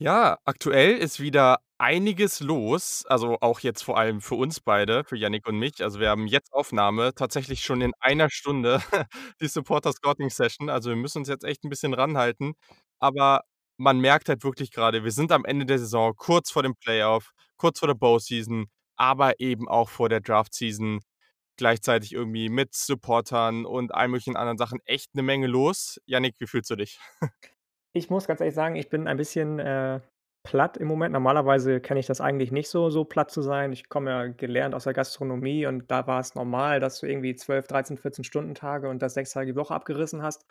Ja, aktuell ist wieder einiges los, also auch jetzt vor allem für uns beide, für Jannik und mich. Also, wir haben jetzt Aufnahme, tatsächlich schon in einer Stunde die Supporter Scouting Session. Also, wir müssen uns jetzt echt 'n bisschen ranhalten. Aber man merkt halt wirklich grade, wir sind am Ende der Saison, kurz vor dem Playoff, kurz vor der Bowl-Season, aber eben auch vor der Draft-Season. Gleichzeitig irgendwie mit Supportern und allen möglichen anderen Sachen echt 'ne Menge los. Jannik, wie fühlst du dich? Ich muss ganz ehrlich sagen, ich bin ein bisschen, äh, platt im Moment. Normalerweise kenne ich das eigentlich nicht so, so platt zu sein. Ich komme ja gelernt aus der Gastronomie und da war es normal, dass du irgendwie 12, 13, 14 Stunden-Tage und das 6 Tage die Woche abgerissen hast,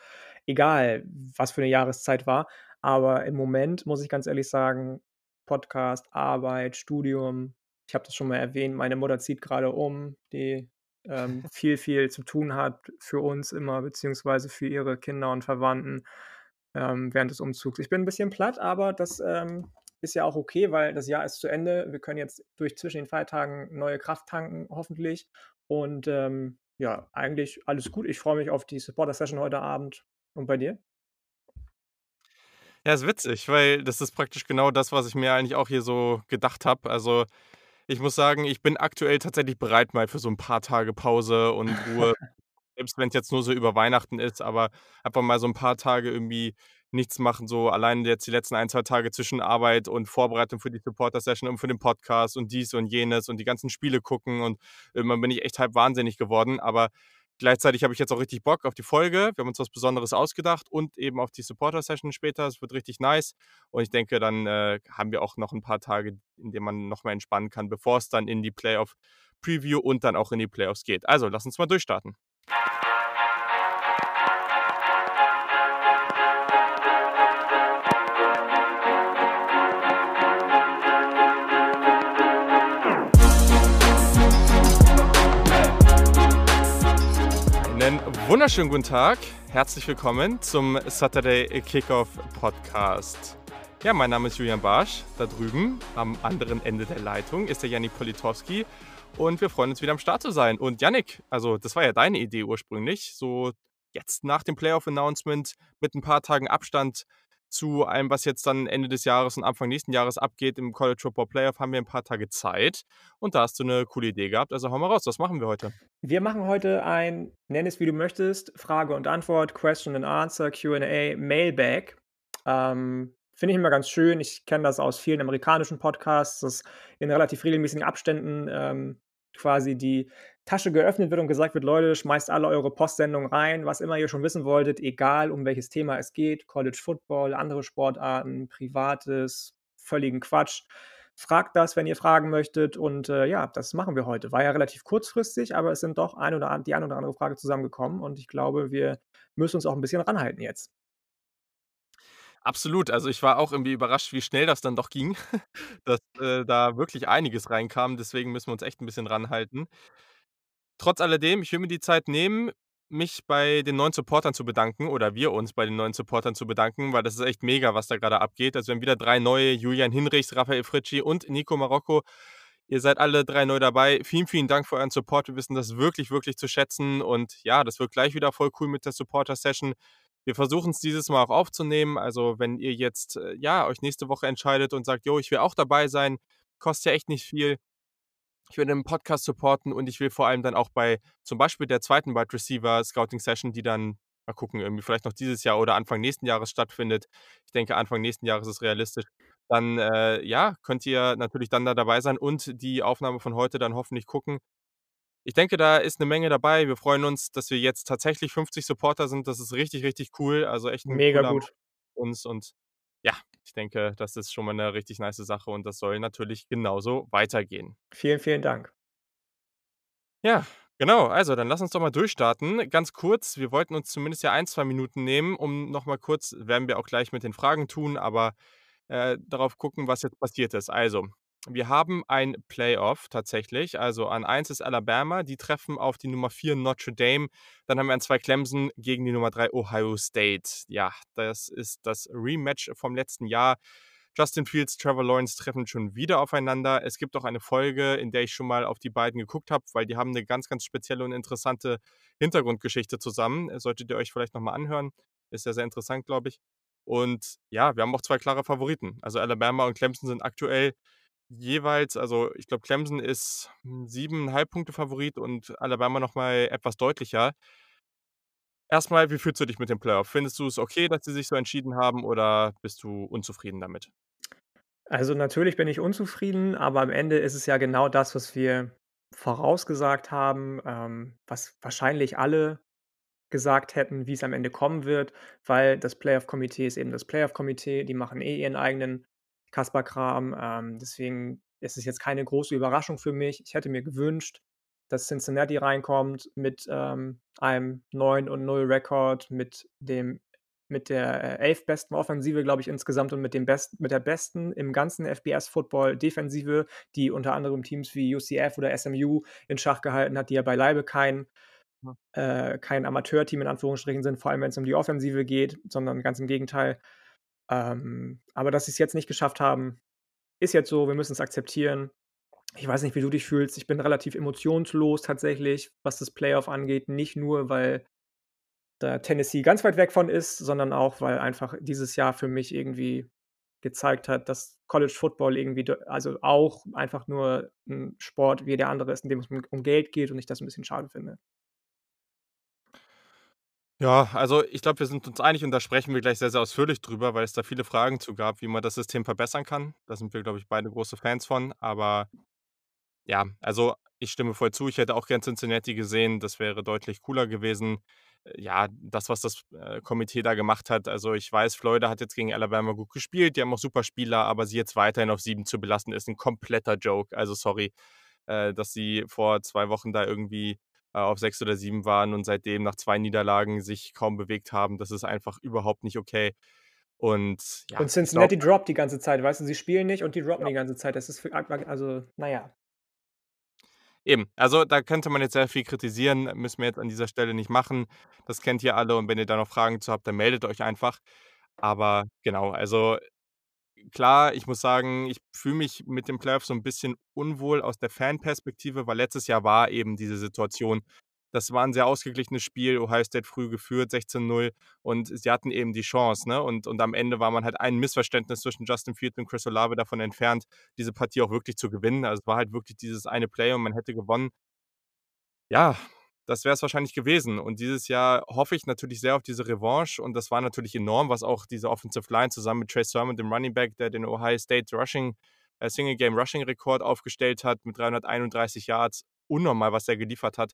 egal was für 'ne Jahreszeit war. Aber im Moment muss ich ganz ehrlich sagen, Podcast, Arbeit, Studium ich habe das schon mal erwähnt, meine Mutter zieht grade um, die, ähm, viel, viel zu tun hat für uns immer beziehungsweise für ihre Kinder und Verwandten, ähm, während des Umzugs. Ich bin 'n bisschen platt, aber das, ähm, ist ja auch okay, weil das Jahr ist zu Ende. Wir können jetzt durch zwischen den Feiertagen neue Kraft tanken, hoffentlich. Und, ähm, ja, eigentlich alles gut. Ich freue mich auf die Supporter Session heute Abend. Und bei dir? Ja, ist witzig, weil das ist praktisch genau das, was ich mir eigentlich auch hier so gedacht habe. Also, ich muss sagen, ich bin aktuell tatsächlich bereit mal für so 'n paar Tage Pause und Ruhe, selbst wenn's jetzt nur so über Weihnachten ist, aber einfach mal so 'n paar Tage irgendwie nichts machen, so allein jetzt die letzten 1, 2 Tage zwischen Arbeit und Vorbereitung für die Supporter Session und für den Podcast und dies und jenes und die ganzen Spiele gucken und irgendwann bin ich echt halb wahnsinnig geworden. Aber gleichzeitig habe ich jetzt auch richtig Bock auf die Folge. Wir haben uns was Besonderes ausgedacht und eben auf die Supporter Session später. Es wird richtig nice. Und ich denke, dann, äh, haben wir auch noch 'n paar Tage, in denen man noch mal entspannen kann, bevor es dann in die Playoff Preview und dann auch in die Playoffs geht. Also, lass uns mal durchstarten. Wunderschönen guten Tag. Herzlich willkommen zum Saturday Kickoff Podcast. Ja, mein Name ist Julian Barsch. Da drüben am anderen Ende der Leitung ist der Jannik Politowski und wir freuen uns wieder am Start zu sein. Und Jannik, also das war ja deine Idee ursprünglich, so jetzt nach dem Playoff Announcement mit 'n paar Tagen Abstand zu allem, was jetzt dann Ende des Jahres und Anfang nächsten Jahres abgeht im College Football Playoff, haben wir 'n paar Tage Zeit. Und da hast du 'ne coole Idee gehabt. Also hau mal raus, was machen wir heute? Wir machen heute ein, nenn es wie du möchtest, Frage und Antwort, Question and Answer, Q&A, Mailbag. Ähm, finde ich immer ganz schön. Ich kenne das aus vielen amerikanischen Podcasts, dass in relativ regelmäßigen Abständen, ähm, quasi die Tasche geöffnet wird und gesagt wird: „Leute, schmeißt alle eure Postsendungen rein, was immer ihr schon wissen wolltet, egal um welches Thema es geht, College Football, andere Sportarten, Privates, völligen Quatsch. Fragt das, wenn ihr fragen möchtet.“ Und, äh, ja, das machen wir heute. War ja relativ kurzfristig, aber es sind doch ein oder an die ein oder andere Frage zusammengekommen und ich glaube, wir müssen uns auch 'n bisschen ranhalten jetzt. Absolut. Also, ich war auch irgendwie überrascht, wie schnell das dann doch ging, dass, äh, da wirklich einiges reinkam. Deswegen müssen wir uns echt 'n bisschen ranhalten. Trotz alledem, ich will mir die Zeit nehmen, mich bei den neuen Supportern zu bedanken oder wir uns bei den neuen Supportern zu bedanken, weil das ist echt mega, was da grade abgeht. Also, wir haben wieder 3 neue, Julian Hinrichs, Raphael Fritschi und Nico Marocco. Ihr seid alle 3 neu dabei. Vielen, vielen Dank für euren Support. Wir wissen das wirklich, wirklich zu schätzen und ja, das wird gleich wieder voll cool mit der Supporter Session. Wir versuchen's dieses Mal auch aufzunehmen. Also, wenn ihr jetzt, äh, ja, euch nächste Woche entscheidet und sagt: „Jo, ich will auch dabei sein“, kostet ja echt nicht viel. Ich will den Podcast supporten und ich will vor allem dann auch bei zum Beispiel der 2. Wide Receiver Scouting Session, die dann mal gucken, irgendwie vielleicht noch dieses Jahr oder Anfang nächsten Jahres stattfindet. Ich denke, Anfang nächsten Jahres ist realistisch. Dann, äh, ja, könnt ihr natürlich dann da dabei sein und die Aufnahme von heute dann hoffentlich gucken. Ich denke, da ist 'ne Menge dabei. Wir freuen uns, dass wir jetzt tatsächlich 50 Supporter sind. Das ist richtig, richtig cool. Also, echt 'n Mega gut. uns und ich denke, das ist schon mal 'ne richtig nice Sache und das soll natürlich genauso weitergehen. Vielen, vielen Dank. Ja, genau. Also, dann lass uns doch mal durchstarten. Ganz kurz, wir wollten uns zumindest ja 1, 2 Minuten nehmen, um noch mal kurz werden wir auch gleich mit den Fragen tun, aber, äh, darauf gucken, was jetzt passiert ist. Also, wir haben ein Playoff tatsächlich. Also, an 1 ist Alabama, die treffen auf die Nummer 4 Notre Dame. Dann haben wir an 2 Clemson gegen die Nummer 3 Ohio State. Ja, das ist das Rematch vom letzten Jahr. Justin Fields, Trevor Lawrence treffen schon wieder aufeinander. Es gibt auch eine Folge, in der ich schon mal auf die beiden geguckt habe, weil die haben 'ne ganz, ganz spezielle und interessante Hintergrundgeschichte zusammen. Solltet ihr euch vielleicht noch mal anhören. Ist ja sehr interessant, glaube ich. Und ja, wir haben auch 2 klare Favoriten. Also, Alabama und Clemson sind aktuell jeweils also, ich glaube, Clemson ist, hm, 7,5 Punkte Favorit und Alabama noch mal etwas deutlicher. Erst mal, wie fühlst du dich mit dem Playoff? Findest du es okay, dass sie sich so entschieden haben oder bist du unzufrieden damit? Also, natürlich bin ich unzufrieden, aber am Ende ist es ja genau das, was wir vorausgesagt haben, ähm, was wahrscheinlich alle gesagt hätten, wie's am Ende kommen wird, weil das Playoff-Komitee ist eben das Playoff-Komitee. Die machen eh ihren eigenen Kasperkram. Ähm, deswegen ist es jetzt keine große Überraschung für mich. Ich hätte mir gewünscht, dass Cincinnati reinkommt mit, ähm, einem 9 und 0 Rekord, mit dem mit der, äh, 11. besten Offensive, glaube ich, insgesamt und mit dem besten mit der besten im ganzen FBS-Football Defensive, die unter anderem Teams wie UCF oder SMU in Schach gehalten hat, die ja beileibe kein Ja. äh, kein Amateurteam in Anführungsstrichen sind, vor allem wenn's um die Offensive geht, sondern ganz im Gegenteil. Ähm, aber dass sie's jetzt nicht geschafft haben, ist jetzt so, wir müssen's akzeptieren. Ich weiß nicht, wie du dich fühlst. Ich bin relativ emotionslos tatsächlich, was das Playoff angeht. Nicht nur, weil da Tennessee ganz weit weg von ist, sondern auch, weil einfach dieses Jahr für mich irgendwie gezeigt hat, dass College Football irgendwie also auch einfach nur 'n Sport wie der andere ist, in dem es um Geld geht und ich das 'n bisschen schade finde. Ja, also, ich glaube, wir sind uns einig und da sprechen wir gleich sehr, sehr ausführlich drüber, weil es da viele Fragen zu gab, wie man das System verbessern kann. Da sind wir, glaube ich, beide große Fans von. Aber ja, also, ich stimme voll zu. Ich hätte auch gern Cincinnati gesehen. Das wäre deutlich cooler gewesen. Äh, ja, das, was das, äh, Komitee da gemacht hat also, ich weiß, Florida hat jetzt gegen Alabama gut gespielt. Die haben auch super Spieler, aber sie jetzt weiterhin auf 7 zu belassen, ist 'n kompletter Joke. Also, sorry, äh, dass sie vor 2 Wochen da irgendwie, auf 6 oder 7 waren und seitdem nach 2 Niederlagen sich kaum bewegt haben. Das ist einfach überhaupt nicht okay. Und ja, Und Cincinnati droppt die ganze Zeit, weißt du? Sie spielen nicht und die droppen Ja. die ganze Zeit. Das ist für also, na ja. Eben, also, da könnte man jetzt sehr viel kritisieren, müssen wir jetzt an dieser Stelle nicht machen. Das kennt ihr alle und wenn ihr da noch Fragen zu habt, dann meldet euch einfach. Aber genau, also, klar, ich muss sagen, ich fühle mich mit dem Playoff so 'n bisschen unwohl aus der Fanperspektive, weil letztes Jahr war eben diese Situation. Das war 'n sehr ausgeglichenes Spiel. Ohio State früh geführt, 16:0 und sie hatten eben die Chance, ne? Und und am Ende war man halt ein Missverständnis zwischen Justin Fields und Chris Olave davon entfernt, diese Partie auch wirklich zu gewinnen. Also, es war halt wirklich dieses eine Play und man hätte gewonnen. Ja, das wäre es wahrscheinlich gewesen. Und dieses Jahr hoffe ich natürlich sehr auf diese Revanche und das war natürlich enorm, was auch diese Offensive Line zusammen mit Trey Sermon, dem Running Back, der den Ohio State Rushing äh, Single Game Rushing Rekord aufgestellt hat mit 331 Yards. Unnormal, was der geliefert hat.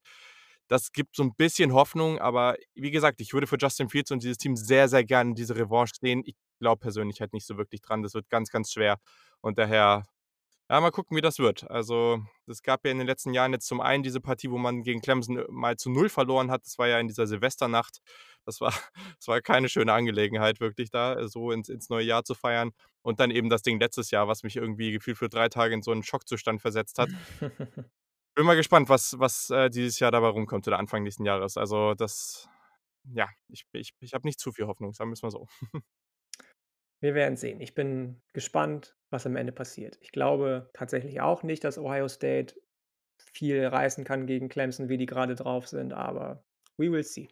Das gibt so 'n bisschen Hoffnung, aber wie gesagt, ich würde für Justin Fields und dieses Team sehr, sehr gerne diese Revanche sehen. Ich glaube persönlich halt nicht so wirklich dran. Das wird ganz, ganz schwer und daher ja, mal gucken, wie das wird. Also, es gab ja in den letzten Jahren jetzt zum einen diese Partie, wo man gegen Clemson, äh, mal zu 0 verloren hat. Das war ja in dieser Silvesternacht. Das war das war keine schöne Angelegenheit wirklich da, äh, so ins ins neue Jahr zu feiern. Und dann eben das Ding letztes Jahr, was mich irgendwie gefühlt für 3 Tage in so 'n Schockzustand versetzt hat. Bin mal gespannt, was was, äh, dieses Jahr dabei rumkommt oder Anfang nächsten Jahres. Also, das ja, ich ich ich habe nicht zu viel Hoffnung, sagen wir's mal so. Wir werden sehen. Ich bin gespannt, was am Ende passiert. Ich glaube tatsächlich auch nicht, dass Ohio State viel reißen kann gegen Clemson, wie die grade drauf sind, aber we will see.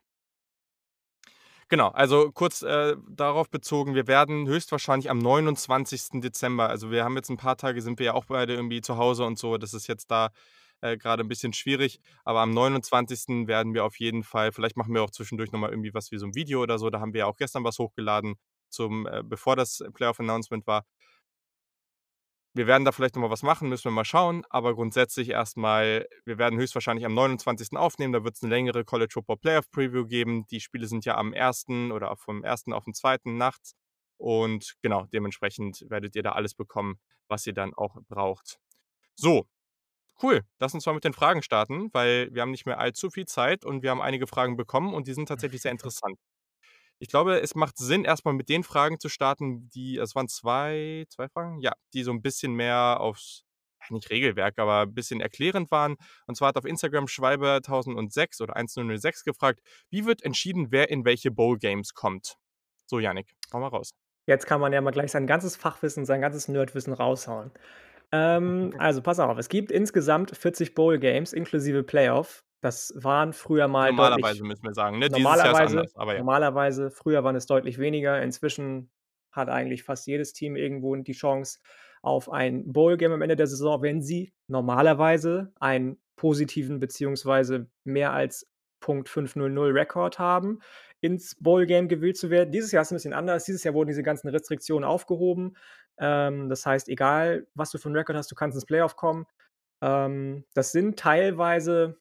Genau, also, kurz, äh, darauf bezogen, wir werden höchstwahrscheinlich am 29. Dezember also, wir haben jetzt 'n paar Tage sind wir ja auch beide irgendwie zu Hause und so. Das ist jetzt da, äh, grade 'n bisschen schwierig. Aber am 29. werden wir auf jeden Fall vielleicht machen wir auch zwischendurch noch mal irgendwie was wie so 'n Video oder so. Da haben wir ja auch gestern was hochgeladen zum äh, bevor das Playoff Announcement war. Wir werden da vielleicht noch mal was machen, müssen wir mal schauen. Aber grundsätzlich erst mal, wir werden höchstwahrscheinlich am 29. aufnehmen. Da wird's 'ne längere College Football Playoff Preview geben. Die Spiele sind ja am 1. oder vom 1. auf 'n 2. nachts. Und genau, dementsprechend werdet ihr da alles bekommen, was ihr dann auch braucht. So, cool. Lass uns mal mit den Fragen starten, weil wir haben nicht mehr allzu viel Zeit und wir haben einige Fragen bekommen und die sind tatsächlich sehr interessant. Ich glaube, es macht Sinn, erst mal mit den Fragen zu starten, die es waren 2 2 Fragen? Ja, die so 'n bisschen mehr aufs nicht Regelwerk, aber bisschen erklärend waren. Und zwar hat auf Instagram Schwalbe1006 oder 1006 gefragt: „Wie wird entschieden, wer in welche Bowl Games kommt?“ So, Jannik, hau mal raus. Jetzt kann man ja mal gleich sein ganzes Fachwissen, sein ganzes Nerdwissen raushauen. Ähm, also, pass auf, es gibt insgesamt 40 Bowl Games inklusive Playoff. Das waren früher mal Normalerweise deutlich müssen wir sagen, ne? Dieses Jahr ist normalerweise anders, aber ja. normalerweise, früher waren es deutlich weniger. Inzwischen hat eigentlich fast jedes Team irgendwo die Chance auf ein Bowl-Game am Ende der Saison, wenn sie normalerweise einen positiven beziehungsweise mehr als Punkt 500 Rekord haben, ins Bowl-Game gewählt zu werden. Dieses Jahr ist es 'n bisschen anders. Dieses Jahr wurden diese ganzen Restriktionen aufgehoben. Ähm, das heißt, egal, was du für 'n Rekord hast, du kannst ins Playoff kommen. Ähm, das sind teilweise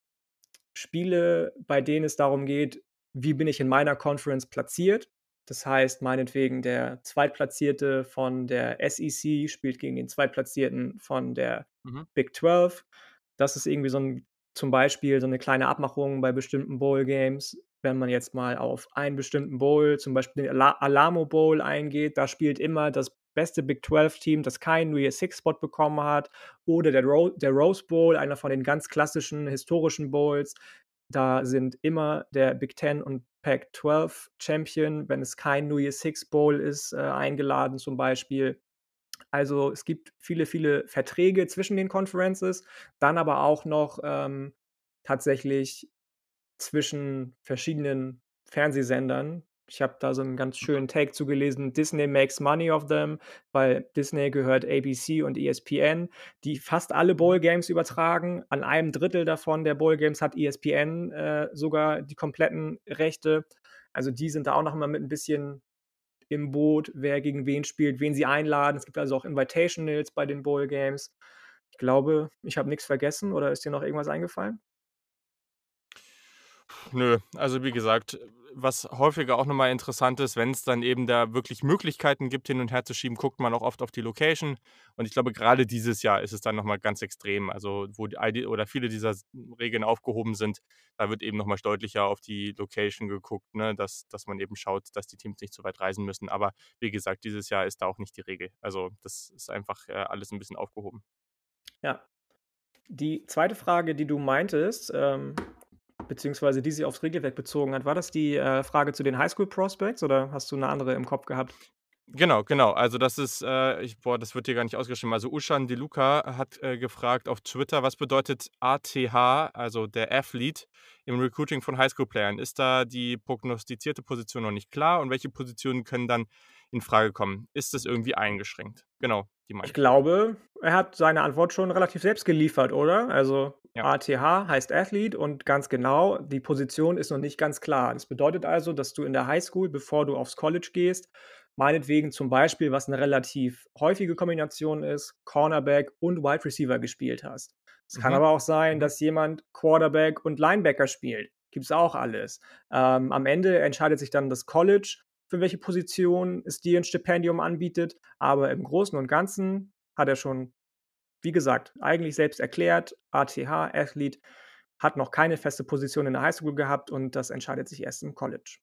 Spiele, bei denen es darum geht: „Wie bin ich in meiner Conference platziert?“ Das heißt, meinetwegen der Zweitplatzierte von der SEC spielt gegen den Zweitplatzierten von der Mhm. Big 12. Das ist irgendwie so 'n zum Beispiel so 'ne kleine Abmachung bei bestimmten Bowl-Games. Wenn man jetzt mal auf einen bestimmten Bowl, zum Beispiel den Ala Alamo Bowl eingeht, da spielt immer das beste Big 12-Team, das keinen New Year's Six Spot bekommen hat, oder der Ro der Rose Bowl, einer von den ganz klassischen historischen Bowls. Da sind immer der Big 10 und Pac-12 Champion, wenn es kein New Year's Six Bowl ist, äh, eingeladen zum Beispiel. Also, es gibt viele, viele Verträge zwischen den Conferences, dann aber auch noch, ähm, tatsächlich zwischen verschiedenen Fernsehsendern. Ich habe da so 'n ganz schönen Take zu gelesen: „Disney makes money of them“, weil Disney gehört ABC und ESPN, die fast alle Mhm. Bowl-Games übertragen. An einem Drittel davon der Bowl-Games hat ESPN, äh, sogar die kompletten Rechte. Also, die sind da auch noch mal mit 'n bisschen im Boot, wer gegen wen spielt, wen sie einladen. Es gibt also auch Invitationals bei den Bowl-Games. Ich glaube, ich habe nix vergessen oder ist dir noch irgendwas eingefallen? Nö, also, wie gesagt, was häufiger auch noch mal interessant ist, wenn's dann eben da wirklich Möglichkeiten gibt, hin und her zu schieben, guckt man auch oft auf die Location. Und ich glaube, grade dieses Jahr ist es dann noch mal ganz extrem. Also, wo die all oder viele dieser Regeln aufgehoben sind, da wird eben noch mal deutlicher auf die Location geguckt, ne, dass dass man eben schaut, dass die Teams nicht so weit reisen müssen. Aber wie gesagt, dieses Jahr ist da auch nicht die Regel. Also, das ist einfach, äh, alles 'n bisschen aufgehoben. Ja. Die 2. Frage, die du meintest, ähm, beziehungsweise die sich aufs Regelwerk bezogen hat, war das die, äh, Frage zu den High-School-Prospects oder hast du 'ne andere im Kopf gehabt? Genau, genau. Also, das ist, äh ich boah, das wird hier gar nicht ausgeschrieben. Also, Ushan De Luca hat, äh, gefragt auf Twitter: „Was bedeutet ATH, also der Athlete, im Recruiting von Highschool-Playern? Ist da die prognostizierte Position noch nicht klar und welche Positionen können dann infrage kommen? Ist das irgendwie eingeschränkt?“ Genau, die Ich meinte ich. glaube, er hat seine Antwort schon relativ selbst geliefert, oder? Also, Ja. ATH heißt Athlete und ganz genau, die Position ist noch nicht ganz klar. Das bedeutet also, dass du in der Highschool, bevor du aufs College gehst, meinetwegen zum Beispiel, was 'ne relativ häufige Kombination ist, Cornerback und Wide Receiver gespielt hast. Es kann Mhm. aber auch sein, Mhm. dass jemand Quarterback und Linebacker spielt. Gibt's auch alles. Ähm, am Ende entscheidet sich dann das College, für welche Position es dir 'n Stipendium anbietet, aber im Großen und Ganzen hat er schon, wie gesagt, eigentlich selbst erklärt, ATH, Athlete, hat noch keine feste Position in der Highschool gehabt und das entscheidet sich erst im College.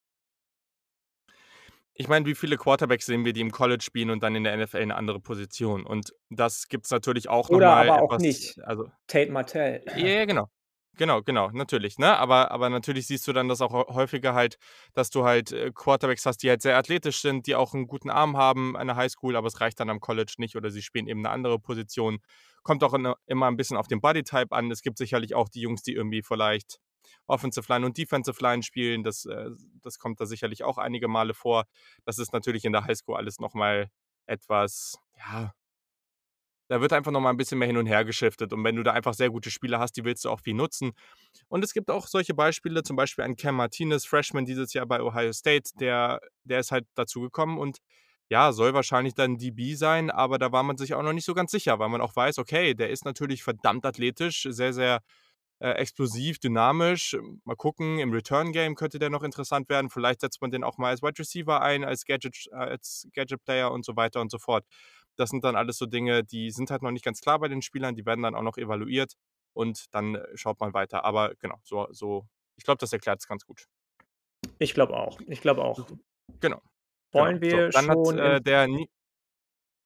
Ich meine, wie viele Quarterbacks sehen wir, die im College spielen und dann in der NFL 'ne andere Position? Und das gibt's natürlich auch noch Oder mal aber auch etwas nicht. also Tate Martell. ja, ja, genau. Genau, genau, natürlich, ne? Aber aber natürlich siehst du dann das auch häu häufiger halt, dass du halt, äh, Quarterbacks hast, die halt sehr athletisch sind, die auch 'n guten Arm haben an der Highschool, aber es reicht dann am College nicht oder sie spielen eben 'ne andere Position. Kommt auch immer 'n bisschen auf den Bodytype an. Es gibt sicherlich auch die Jungs, die irgendwie vielleicht Offensive Line und Defensive Line spielen. Das, äh das kommt da sicherlich auch einige Male vor. Das ist natürlich in der Highschool alles noch mal etwas, ja da wird einfach noch mal 'n bisschen mehr hin und her geschiftet. Und wenn du da einfach sehr gute Spieler hast, die willst du auch viel nutzen. Und es gibt auch solche Beispiele, zum Beispiel ein Cam Martinez, Freshman dieses Jahr bei Ohio State, der der ist halt dazugekommen und, ja, soll wahrscheinlich dann DB sein, aber da war man sich auch noch nicht so ganz sicher, weil man auch weiß, okay, der ist natürlich verdammt athletisch, sehr, sehr, äh, explosiv, dynamisch. Mal gucken, im Return Game könnte der noch interessant werden. Vielleicht setzt man den auch mal als Wide Receiver ein, als Gadget äh, als Gadget Player und so weiter und so fort. Das sind dann alles so Dinge, die sind halt noch nicht ganz klar bei den Spielern, die werden dann auch noch evaluiert und dann schaut man weiter. Aber genau, so so ich glaube, das erklärt's ganz gut. Ich glaube auch. Ich glaube auch. Genau, genau. Wollen So, wir dann hat, schon äh, ins der Ni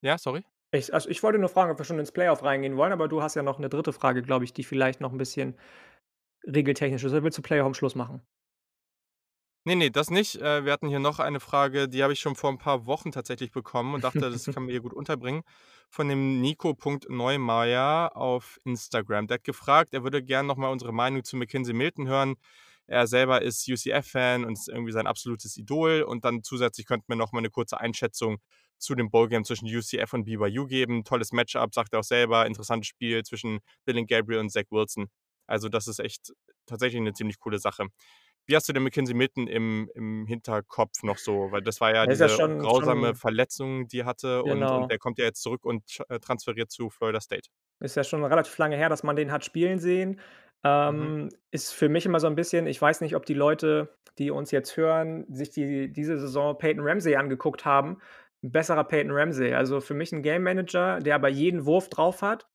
ja, sorry? Ich also, ich wollte nur fragen, ob wir schon ins Playoff reingehen wollen, aber du hast ja noch 'ne 3. Frage, glaube ich, die vielleicht noch 'n bisschen regeltechnisch ist. Oder willst du Playoff am Schluss machen? Ne, ne, das nicht. Äh, wir hatten hier noch eine Frage, die habe ich schon vor 'n paar Wochen tatsächlich bekommen und dachte, das kann man hier gut unterbringen, von dem Nico.Neumeier auf Instagram. Der hat gefragt, er würde gern noch mal unsere Meinung zu McKenzie Milton hören. Er selber ist UCF-Fan und ist irgendwie sein absolutes Idol. Und dann zusätzlich könnten wir noch mal 'ne kurze Einschätzung zu dem Bowl-Game zwischen UCF und BYU geben. Tolles Matchup, sagt er auch selber. Interessantes Spiel zwischen Dylan Gabriel und Zach Wilson. Also, das ist echt tatsächlich eine ziemlich coole Sache. Wie hast du denn Mackenzie Milton im im Hinterkopf noch so? Weil das war ja Der ist ja diese schon grausame schon Verletzung, die er hatte und und genau. der kommt ja jetzt zurück und äh, transferiert zu Florida State. Ist ja schon relativ lange her, dass man den hat spielen sehen. Mhm. Ähm, ist für mich immer so 'n bisschen ich weiß nicht, ob die Leute, die uns jetzt hören, sich die diese Saison Peyton Ramsey angeguckt haben. 'N besserer Peyton Ramsey. Also, für mich 'n Game Manager, der aber jeden Wurf drauf hat,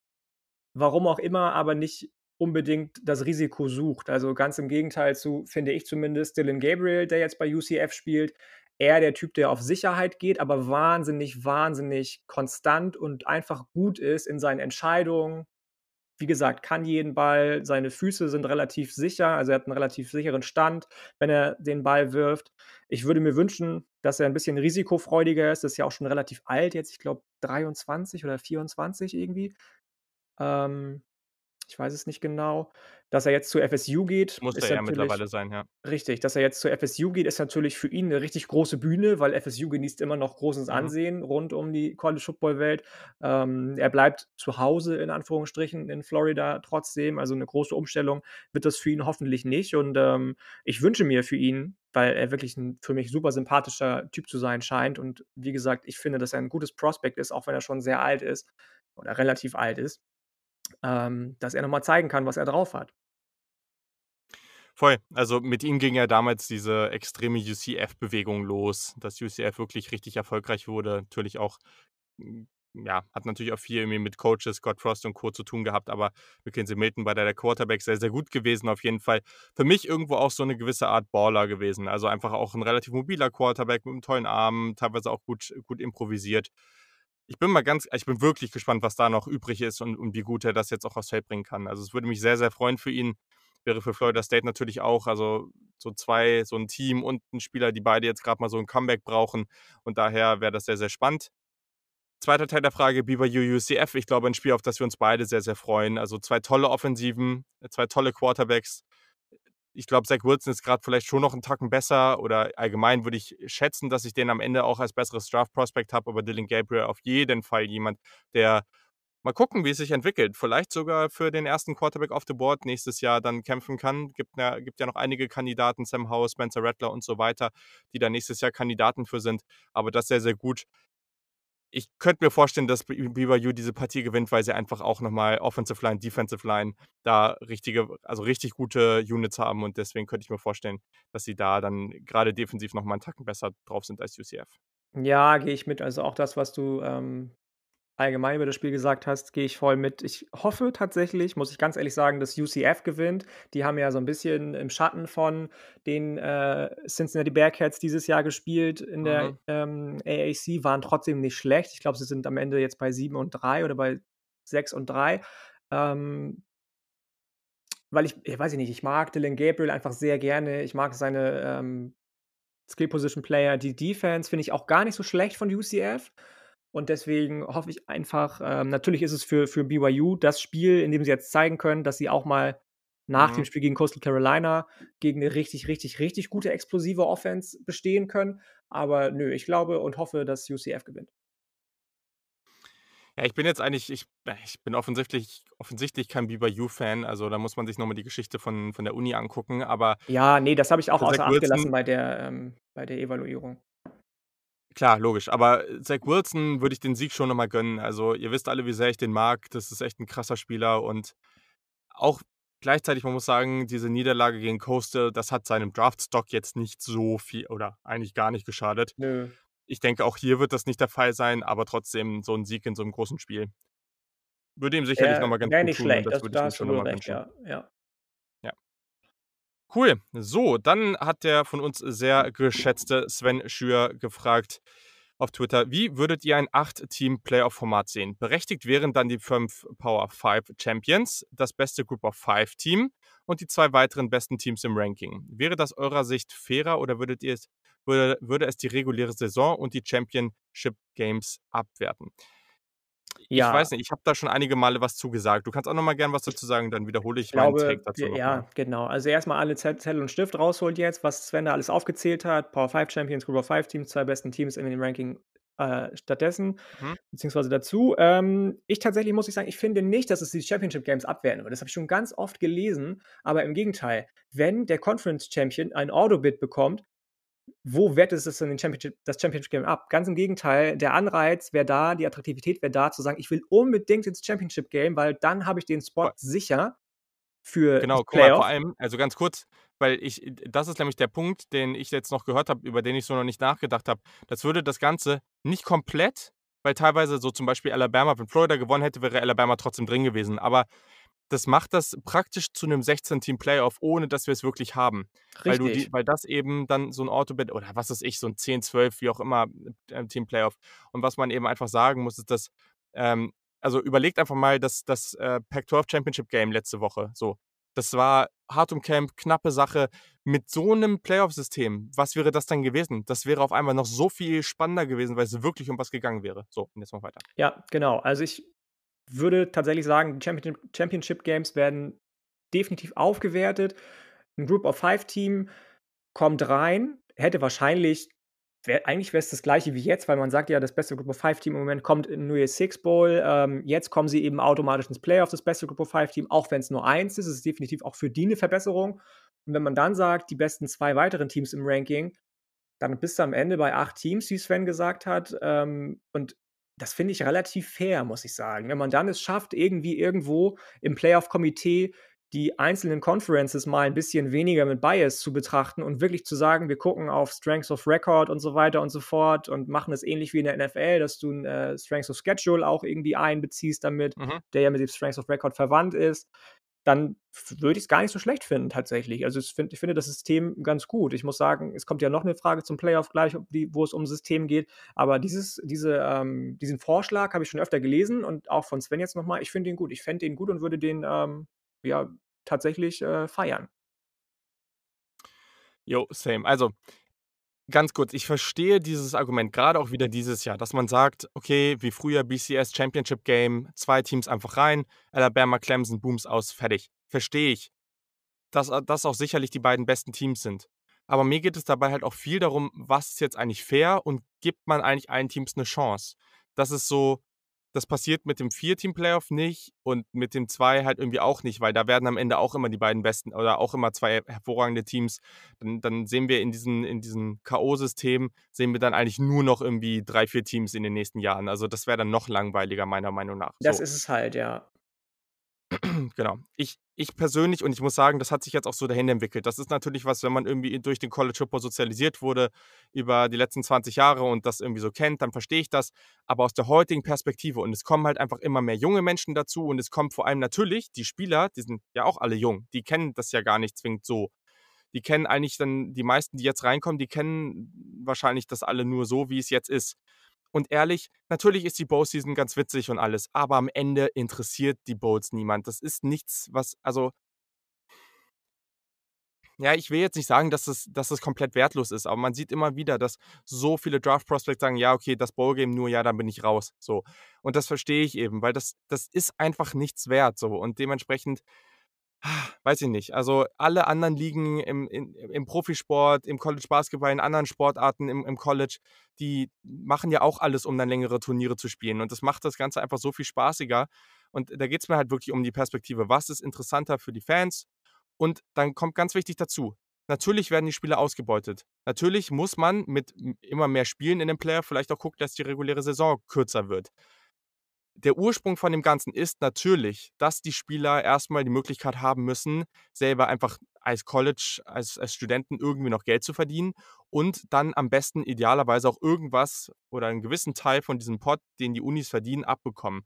warum auch immer, aber nicht unbedingt das Risiko sucht. Also, ganz im Gegenteil zu, finde ich zumindest, Dillon Gabriel, der jetzt bei UCF spielt. Eher der Typ, der auf Sicherheit geht, aber wahnsinnig, wahnsinnig konstant und einfach gut ist in seinen Entscheidungen. Wie gesagt, kann jeden Ball, seine Füße sind relativ sicher, also, er hat 'n relativ sicheren Stand, wenn er den Ball wirft. Ich würde mir wünschen, dass er 'n bisschen risikofreudiger ist. Ist ja auch schon relativ alt jetzt, ich glaube 23 oder 24 irgendwie. Ähm, ich weiß es nicht genau. Dass er jetzt zu FSU geht, ist er natürlich mittlerweile sein, ja. richtig, dass er jetzt zur FSU geht, ist natürlich für ihn 'ne richtig große Bühne, weil FSU genießt immer noch großes Mhm. Ansehen rund um die College-Football-Welt. Ähm, er bleibt zu Hause in Anführungsstrichen in Florida trotzdem, also 'ne große Umstellung wird das für ihn hoffentlich nicht und, ähm, ich wünsche mir für ihn, weil er wirklich 'n für mich super sympathischer Typ zu sein scheint und wie gesagt, ich finde, dass er 'n gutes Prospect ist, auch wenn er schon sehr alt ist oder relativ alt ist, ähm, dass er noch mal zeigen kann, was er drauf hat. Voll. Also, mit ihm ging ja damals diese extreme UCF-Bewegung los, dass UCF wirklich richtig erfolgreich wurde. Natürlich auch hm, ja, hat natürlich auch viel mit Coaches, Scott Frost und Co. zu tun gehabt, aber Mackenzie Milton war da der Quarterback sehr, sehr gut gewesen auf jeden Fall. Für mich irgendwo auch so 'ne gewisse Art Baller gewesen. Also, einfach auch 'n relativ mobiler Quarterback mit 'nem tollen Arm, teilweise auch gut gut improvisiert. Ich bin mal ganz ich bin wirklich gespannt, was da noch übrig ist und und wie gut er das jetzt auch aufs Feld bringen kann. Also, es würde mich sehr, sehr freuen für ihn. Wäre für Florida State natürlich auch. Also, so 2 so 'n Team und 'n Spieler, die beide jetzt grad mal so 'n Comeback brauchen und daher wäre das sehr, sehr spannend. 2. Teil der Frage, BYU, UCF. Ich glaube, ein Spiel, auf das wir uns beide sehr, sehr freuen. Also, 2 tolle Offensiven, 2 tolle Quarterbacks. Ich glaube, Zach Wilson ist grad vielleicht schon noch 'n Tacken besser oder allgemein würde ich schätzen, dass ich den am Ende auch als besseres Draft-Prospect habe, aber Dillon Gabriel auf jeden Fall jemand, der mal gucken, wie es sich entwickelt, vielleicht sogar für den 1. Quarterback off the board nächstes Jahr dann kämpfen kann. Gibt ja gibt ja noch einige Kandidaten, Sam Howell, Spencer Rattler und so weiter, die da nächstes Jahr Kandidaten für sind, aber das sehr, sehr gut. Ich könnte mir vorstellen, dass BYU diese Partie gewinnt, weil sie einfach auch noch mal Offensive Line, Defensive Line da richtige also, richtig gute Units haben und deswegen könnte ich mir vorstellen, dass sie da dann grade defensiv noch mal 'n Tacken besser drauf sind als UCF. Ja, gehe ich mit. Also, auch das, was du, ähm, allgemein über das Spiel gesagt hast, gehe ich voll mit. Ich hoffe tatsächlich, muss ich ganz ehrlich sagen, dass UCF gewinnt. Die haben ja so 'n bisschen im Schatten von den, äh, Cincinnati Bearcats dieses Jahr gespielt in der, Mhm. ähm, AAC, waren trotzdem nicht schlecht. Ich glaube, sie sind am Ende jetzt bei 7 und 3 oder bei 6 und 3. Ähm weil ich ja, weiß ich nicht, ich mag Dillon Gabriel einfach sehr gerne. Ich mag seine, ähm, Skill Position Player. Die Defense finde ich auch gar nicht so schlecht von UCF und deswegen hoffe ich einfach ähm, natürlich ist es für für BYU das Spiel, in dem sie jetzt zeigen können, dass sie auch mal nach dem Mhm. Spiel gegen Coastal Carolina gegen 'ne richtig, richtig, richtig gute explosive Offense bestehen können. Aber nö, ich glaube und hoffe, dass UCF gewinnt. Ja, ich bin jetzt eigentlich ich ich bin offensichtlich offensichtlich kein BYU-Fan, also, da muss man sich noch mal die Geschichte von von der Uni angucken, aber Ja, ne, das habe ich auch außer Acht gelassen bei der ähm, bei der Evaluierung. Klar, logisch, aber Zach Wilson würde ich den Sieg schon noch mal gönnen. Also, ihr wisst alle, wie sehr ich den mag. Das ist echt 'n krasser Spieler und auch gleichzeitig, man muss sagen, diese Niederlage gegen Coastal, das hat seinem Draftstock jetzt nicht so viel oder eigentlich gar nicht geschadet. Nö. Ich denke, auch hier wird das nicht der Fall sein, aber trotzdem so 'n Sieg in so 'nem großen Spiel würde ihm sicherlich noch Wär mal ganz wäre gut nicht tun schlecht. das Also, würde ich du schon noch wohl mal recht, wünschen. ja, ja. Ja. Cool. So, dann hat der von uns sehr geschätzte Sven Schür gefragt auf Twitter: „Wie würdet ihr ein 8-Team-Playoff-Format sehen? Berechtigt wären dann die 5 Power 5 Champions, das beste Group-of-Five-Team und die 2 weiteren besten Teams im Ranking. Wäre das eurer Sicht fairer oder würdet ihr es würde würde es die reguläre Saison und die Championship-Games abwerten?“ Ich Ja. weiß nicht, ich habe da schon einige Male was zu gesagt. Du kannst auch noch mal gern was Ich dazu sagen, dann wiederhole ich ich meinen Take glaube, dazu wir noch mal. ja, genau. Also, erst mal alle Zettel und Stift rausholen jetzt, was Sven da alles aufgezählt hat. Power 5 Champions, Group of 5 Teams, 2 besten Teams in dem Ranking äh, stattdessen Mhm. beziehungsweise dazu. Ähm, ich tatsächlich muss ich sagen, ich finde nicht, dass es die Championship Games abwerten würde. Das habe ich schon ganz oft gelesen, aber im Gegenteil. Wenn der Conference Champion ein Auto-Bid bekommt, wo wertet es dann den Championship das Championship Game ab? Ganz im Gegenteil, der Anreiz wäre da, die Attraktivität wäre da, zu sagen: „Ich will unbedingt ins Championship Game, weil dann habe ich den Spot sicher für Genau, guck mal, vor Playoff.“ allem also ganz kurz, weil ich das ist nämlich der Punkt, den ich jetzt noch gehört habe, über den ich so noch nicht nachgedacht habe. Das würde das Ganze nicht komplett weil teilweise so zum Beispiel Alabama wenn Florida gewonnen hätte, wäre Alabama trotzdem drin gewesen. Aber das macht das praktisch zu 'nem 16-Team-Playoff, ohne dass wir es wirklich haben. Weil du die Richtig. weil das eben dann so 'n Auto-Bid oder was weiß ich, so 'n 10, 12, wie auch immer, äh, Team-Playoff. Und was man eben einfach sagen muss, ist, dass, ähm also überlegt einfach mal das das, äh, Pac-12 Championship Game letzte Woche, so. Das war hart umkämpft, knappe Sache. Mit so 'nem Playoff-System, was wäre das dann gewesen? Das wäre auf einmal noch so viel spannender gewesen, weil es wirklich um was gegangen wäre. So, und jetzt mach weiter. Ja, genau. Also, ich würde tatsächlich sagen, Championship Championship Games werden definitiv aufgewertet. 'N Group-of-Five-Team kommt rein, hätte wahrscheinlich wäre eigentlich wäre es das Gleiche wie jetzt, weil man sagt ja, das beste Group-of-Five-Team im Moment kommt in New Year's Six Bowl. Ähm, jetzt kommen sie eben automatisch ins Playoff, das beste Group-of-Five-Team, auch wenn's nur eins ist. Es ist definitiv auch für die 'ne Verbesserung. Und wenn man dann sagt, die besten 2 weiteren Teams im Ranking, dann bist du am Ende bei 8 Teams, wie Sven gesagt hat. Ähm, und das finde ich relativ fair, muss ich sagen. Wenn man dann es schafft, irgendwie irgendwo im Playoff-Komitee die einzelnen Conferences mal 'n bisschen weniger mit Bias zu betrachten und wirklich zu sagen: „Wir gucken auf Strength of Record“ und so weiter und so fort und machen es ähnlich wie in der NFL, dass du 'n, äh, Strength of Schedule auch irgendwie einbeziehst damit, Mhm. der ja mit dem Strength of Record verwandt ist, dann würde ich's gar nicht so schlecht finden tatsächlich. Also, es finde ich finde das System ganz gut. Ich muss sagen, es kommt ja noch 'ne Frage zum Playoff gleich, die wo es um System geht. Aber dieses diese, ähm diesen Vorschlag habe ich schon öfter gelesen und auch von Sven jetzt noch mal. Ich finde ihn gut. Ich fände den gut und würde den, ähm, ja, tatsächlich, äh, feiern. Jo, same. Also, ganz kurz, ich verstehe dieses Argument, grade auch wieder dieses Jahr, dass man sagt: „Okay, wie früher BCS Championship Game, 2 Teams einfach rein, Alabama, Clemson, Booms, aus, fertig.“ Verstehe ich. Dass a das auch sicherlich die beiden besten Teams sind. Aber mir geht es dabei halt auch viel darum, was ist jetzt eigentlich fair und gibt man eigentlich allen Teams 'ne Chance? Das ist so das passiert mit dem 4-Team-Playoff nicht und mit dem 2 halt irgendwie auch nicht, weil da werden am Ende auch immer die beiden besten oder auch immer 2 hervorragende Teams. Dann dann sehen wir in diesen in diesen K.O.-System sehen wir dann eigentlich nur noch irgendwie 3, 4 Teams in den nächsten Jahren. Also, das wäre dann noch langweiliger meiner Meinung nach, Das so. ist es halt, ja. Genau. Ich ich persönlich und ich muss sagen, das hat sich jetzt auch so dahin entwickelt. Das ist natürlich was, wenn man irgendwie durch den College Football sozialisiert wurde über die letzten 20 Jahre und das irgendwie so kennt, dann verstehe ich das. Aber aus der heutigen Perspektive und es kommen halt einfach immer mehr junge Menschen dazu und es kommt vor allem natürlich die Spieler, die sind ja auch alle jung, die kennen das ja gar nicht zwingend so. Die kennen eigentlich dann die meisten, die jetzt reinkommen, die kennen wahrscheinlich das alle nur so, wie es jetzt ist. Und ehrlich, natürlich ist die Bowl-Season ganz witzig und alles, aber am Ende interessiert die Bowls niemand. Das ist nichts, was also ja, ich will jetzt nicht sagen, dass es dass es komplett wertlos ist, aber man sieht immer wieder, dass so viele Draft-Prospects sagen: „Ja, okay, das Bowl-Game nur, ja, dann bin ich raus“, so. Und das verstehe ich eben, weil das das ist einfach nichts wert so und dementsprechend weiß ich nicht. Also, alle anderen Ligen im in im Profisport, im College-Basketball, in anderen Sportarten im im College, die machen ja auch alles, um dann längere Turniere zu spielen. Und das macht das Ganze einfach so viel spaßiger. Und da geht's mir halt wirklich um die Perspektive. Was ist interessanter für die Fans? Und dann kommt ganz wichtig dazu: Natürlich werden die Spiele ausgebeutet. Natürlich muss man mit immer mehr Spielen in den Playoff vielleicht auch gucken, dass die reguläre Saison kürzer wird. Der Ursprung von dem Ganzen ist natürlich, dass die Spieler erst mal die Möglichkeit haben müssen, selber einfach als College als als Studenten irgendwie noch Geld zu verdienen und dann am besten idealerweise auch irgendwas oder 'n gewissen Teil von diesem Pot, den die Unis verdienen, abbekommen.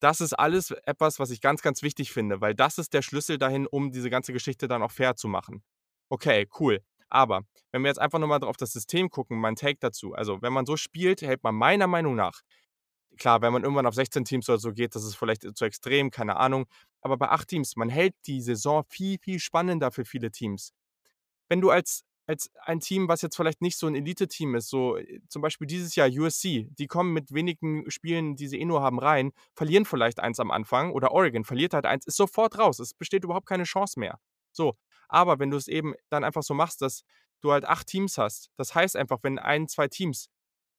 Das ist alles etwas, was ich ganz, ganz wichtig finde, weil das ist der Schlüssel dahin, um diese ganze Geschichte dann auch fair zu machen. Okay, cool. Aber wenn wir jetzt einfach noch mal auf das System gucken, mein Take dazu. Also, wenn man so spielt, hält man meiner Meinung nach klar, wenn man irgendwann auf 16 Teams oder so geht, das ist vielleicht zu extrem, keine Ahnung. Aber bei 8 Teams, man hält die Saison viel, viel spannender für viele Teams. Wenn du als als ein Team, was jetzt vielleicht nicht so 'n Eliteteam ist, so zum Beispiel dieses Jahr USC, die kommen mit wenigen Spielen, die sie eh nur haben, rein, verlieren vielleicht eins am Anfang oder Oregon verliert halt eins, ist sofort raus. Es besteht überhaupt keine Chance mehr. So, aber wenn du es eben dann einfach so machst, dass du halt 8 Teams hast, das heißt einfach, wenn 1, 2 Teams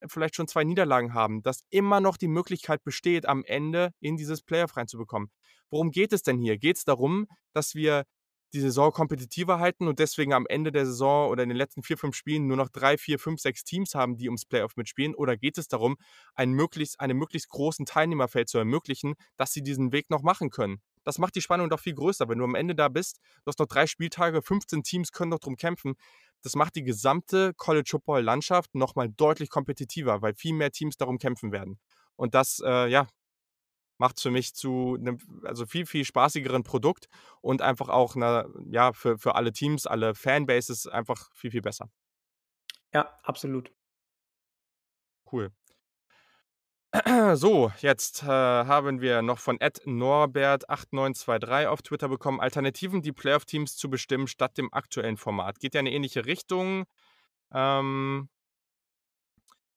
vielleicht schon 2 Niederlagen haben, dass immer noch die Möglichkeit besteht, am Ende in dieses Playoff reinzubekommen. Worum geht es denn hier? Geht es darum, dass wir die Saison kompetitiver halten und deswegen am Ende der Saison oder in den letzten 4, 5 Spielen nur noch 3, 4, 5, 6 Teams haben, die ums Playoff mitspielen? Oder geht es darum, einen möglichst einem möglichst großen Teilnehmerfeld zu ermöglichen, dass sie diesen Weg noch machen können? Das macht die Spannung doch viel größer, wenn du am Ende da bist, du hast noch 3 Spieltage, 15 Teams können noch drum kämpfen. Das macht die gesamte College-Football-Landschaft noch mal deutlich kompetitiver, weil viel mehr Teams darum kämpfen werden. Und das, äh, ja macht's für mich zu 'nem also viel, viel spaßigeren Produkt und einfach auch 'ner ja, für für alle Teams, alle Fanbases einfach viel, viel besser. Ja, absolut. Cool. So, jetzt, äh, haben wir noch von @norbert8923 auf Twitter bekommen: Alternativen, die Playoff-Teams zu bestimmen statt dem aktuellen Format. Geht ja in 'ne ähnliche Richtung. Ähm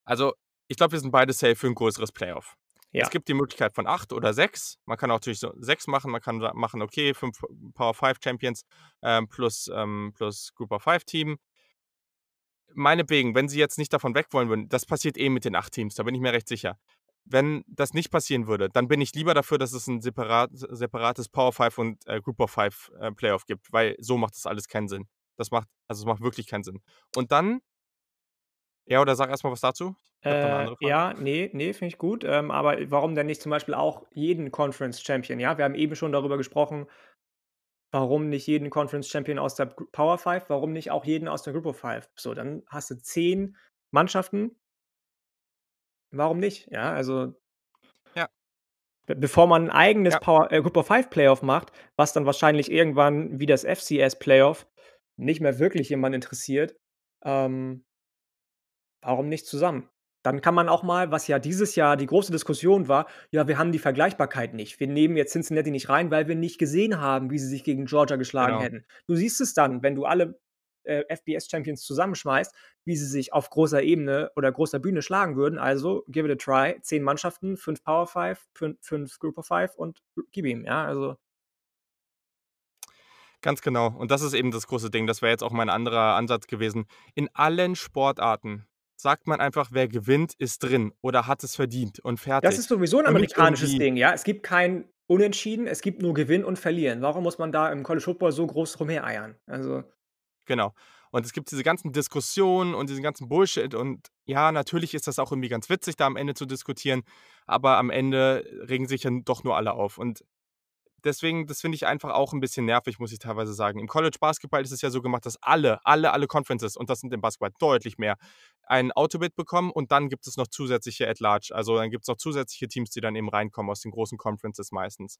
also, ich glaube, wir sind beide safe für 'n größeres Playoff. Es Ja. gibt die Möglichkeit von 8 oder 6. Man kann auch natürlich so 6 machen. Man kann machen, okay, 5 Power 5 Champions, ähm, plus ähm, plus Group of 5 Team. Meinetwegen, wenn sie jetzt nicht davon weg wollen würden das passiert eh mit den 8 Teams, da bin ich mir recht sicher. Wenn das nicht passieren würde, dann bin ich lieber dafür, dass es 'n separat separates Power 5 und, äh, Group of 5, äh, Playoff gibt, weil so macht das alles keinen Sinn. Das macht also, es macht wirklich keinen Sinn. Und dann ja, oder sag erst mal was dazu. Äh, ja, ne, ne, finde ich gut. Ähm, aber warum denn nicht zum Beispiel auch jeden Conference Champion, ja? Wir haben eben schon darüber gesprochen warum nicht jeden Conference Champion aus der Power 5? Warum nicht auch jeden aus der Group of 5? So, dann hast du 10 Mannschaften. Warum nicht? Ja, also Ja. be bevor man 'n eigenes Ja. Power äh, Group of 5 Playoff macht, was dann wahrscheinlich irgendwann wie das FCS Playoff nicht mehr wirklich jemanden interessiert, ähm warum nicht zusammen? Dann kann man auch mal, was ja dieses Jahr die große Diskussion war: „Ja, wir haben die Vergleichbarkeit nicht. Wir nehmen jetzt Cincinnati nicht rein, weil wir nicht gesehen haben, wie sie sich gegen Georgia geschlagen Genau. hätten.“ Du siehst es dann, wenn du alle, äh, FBS Champions zusammenschmeißt, wie sie sich auf großer Ebene oder großer Bühne schlagen würden. Also, give it a try. 10 Mannschaften, 5 Power 5, fün 5 Group of 5 und gib ihm, ja, also Ganz genau. Und das ist eben das große Ding. Das wäre jetzt auch mein anderer Ansatz gewesen. In allen Sportarten sagt man einfach: „Wer gewinnt, ist drin oder hat es verdient und Das ist fertig.“ sowieso 'n Und nicht amerikanisches Ding, ja? Es gibt kein Unentschieden, es gibt nur Gewinnen und Verlieren. Warum muss man da im College Football so groß rumhereiern? Also Genau. Und es gibt diese ganzen Diskussionen und diesen ganzen Bullshit und ja, natürlich ist das auch irgendwie ganz witzig, da am Ende zu diskutieren, aber am Ende regen sich dann doch nur alle auf. Und deswegen, das finde ich einfach auch 'n bisschen nervig, muss ich teilweise sagen. Im College Basketball ist es ja so gemacht, dass alle alle alle Conferences, und das sind im Basketball deutlich mehr, ein Auto-Bid bekommen und dann gibt es noch zusätzliche at large. Also, dann gibt's noch zusätzliche Teams, die dann eben reinkommen aus den großen Conferences meistens.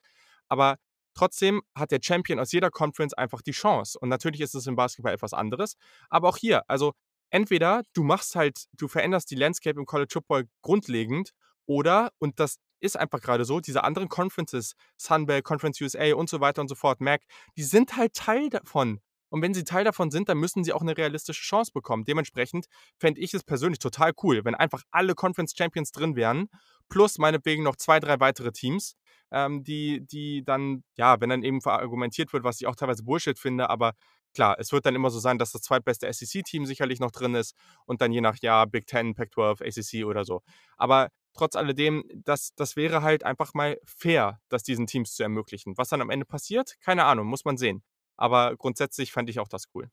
Aber trotzdem hat der Champion aus jeder Conference einfach die Chance. Und natürlich ist es im Basketball etwas anderes. Aber auch hier, also entweder du machst halt du veränderst die Landscape im College Football grundlegend oder und das ist einfach grade so, diese anderen Conferences, Sun Belt, Conference USA und so weiter und so fort, MAC, die sind halt Teil davon. Und wenn sie Teil davon sind, dann müssen sie auch 'ne realistische Chance bekommen. Dementsprechend fände ich es persönlich total cool, wenn einfach alle Conference Champions drin wären, plus meinetwegen noch 2, 3 weitere Teams, ähm, die die dann ja, wenn dann eben verargumentiert wird, was ich auch teilweise Bullshit finde, aber klar, es wird dann immer so sein, dass das zweitbeste SEC-Team sicherlich noch drin ist und dann je nach Jahr Big 10, Pac-12, ACC oder so. Aber trotz alledem, das das wäre halt einfach mal fair, das diesen Teams zu ermöglichen. Was dann am Ende passiert? Keine Ahnung, muss man sehen. Aber grundsätzlich fände ich auch das cool.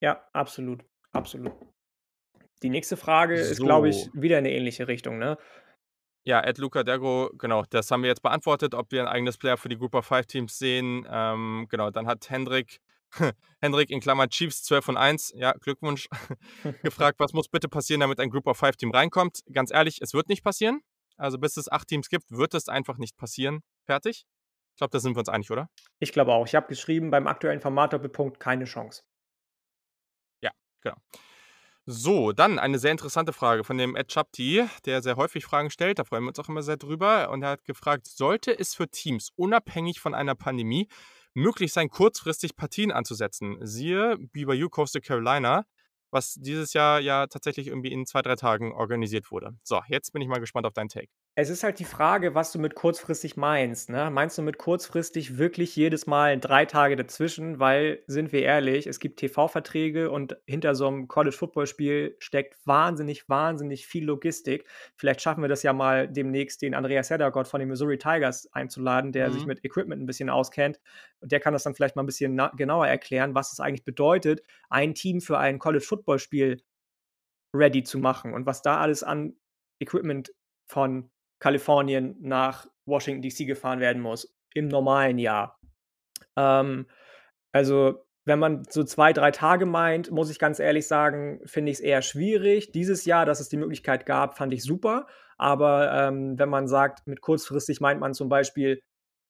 Ja, absolut, absolut. Die nächste Frage ist, glaube ich, So. wieder in 'ne ähnliche Richtung, ne? Ja, @lucadergo, genau, das haben wir jetzt beantwortet, ob wir 'n eigenes Playoff für die Group of 5 Teams sehen. Ähm, genau, dann hat Hendrik Hendrik in Klammern Chiefs 12 und 1, ja, Glückwunsch, gefragt: „Was muss bitte passieren, damit ein Group of 5 Team reinkommt?“ Ganz ehrlich, es wird nicht passieren. Also, bis es 8 Teams gibt, wird es einfach nicht passieren. Fertig. Ich glaube, da sind wir uns einig, oder? Ich glaube auch. Ich habe geschrieben: „Beim aktuellen Format Doppelpunkt keine Chance.“ Ja, genau. So, dann eine sehr interessante Frage von dem @chapti, der sehr häufig Fragen stellt. Da freuen wir uns auch immer sehr drüber. Und er hat gefragt: „Sollte es für Teams unabhängig von einer Pandemie möglich sein, kurzfristig Partien anzusetzen?“ Siehe BYU Coastal Carolina, was dieses Jahr ja tatsächlich irgendwie in 2, 3 Tagen organisiert wurde. So, jetzt bin ich mal gespannt auf deinen Take. Es ist halt die Frage, was du mit kurzfristig meinst, ne? Meinst du mit kurzfristig wirklich jedes Mal 3 Tage dazwischen? Weil, sind wir ehrlich, es gibt TV-Verträge und hinter so 'nem College-Football-Spiel steckt wahnsinnig, wahnsinnig viel Logistik. Vielleicht schaffen wir das ja mal demnächst, den Andreas Heddergott von den Missouri Tigers einzuladen, der sich Mhm. mit Equipment 'n bisschen auskennt. Und der kann das dann vielleicht mal 'n bisschen na genauer erklären, was es eigentlich bedeutet, ein Team für ein College-Football-Spiel ready zu machen und was da alles an Equipment von Kalifornien nach Washington D.C. gefahren werden muss im normalen Jahr. Ähm, also, wenn man so 2, 3 Tage meint, muss ich ganz ehrlich sagen, finde ich's eher schwierig. Dieses Jahr, dass es die Möglichkeit gab, fand ich super. Aber, ähm, wenn man sagt, mit kurzfristig meint man zum Beispiel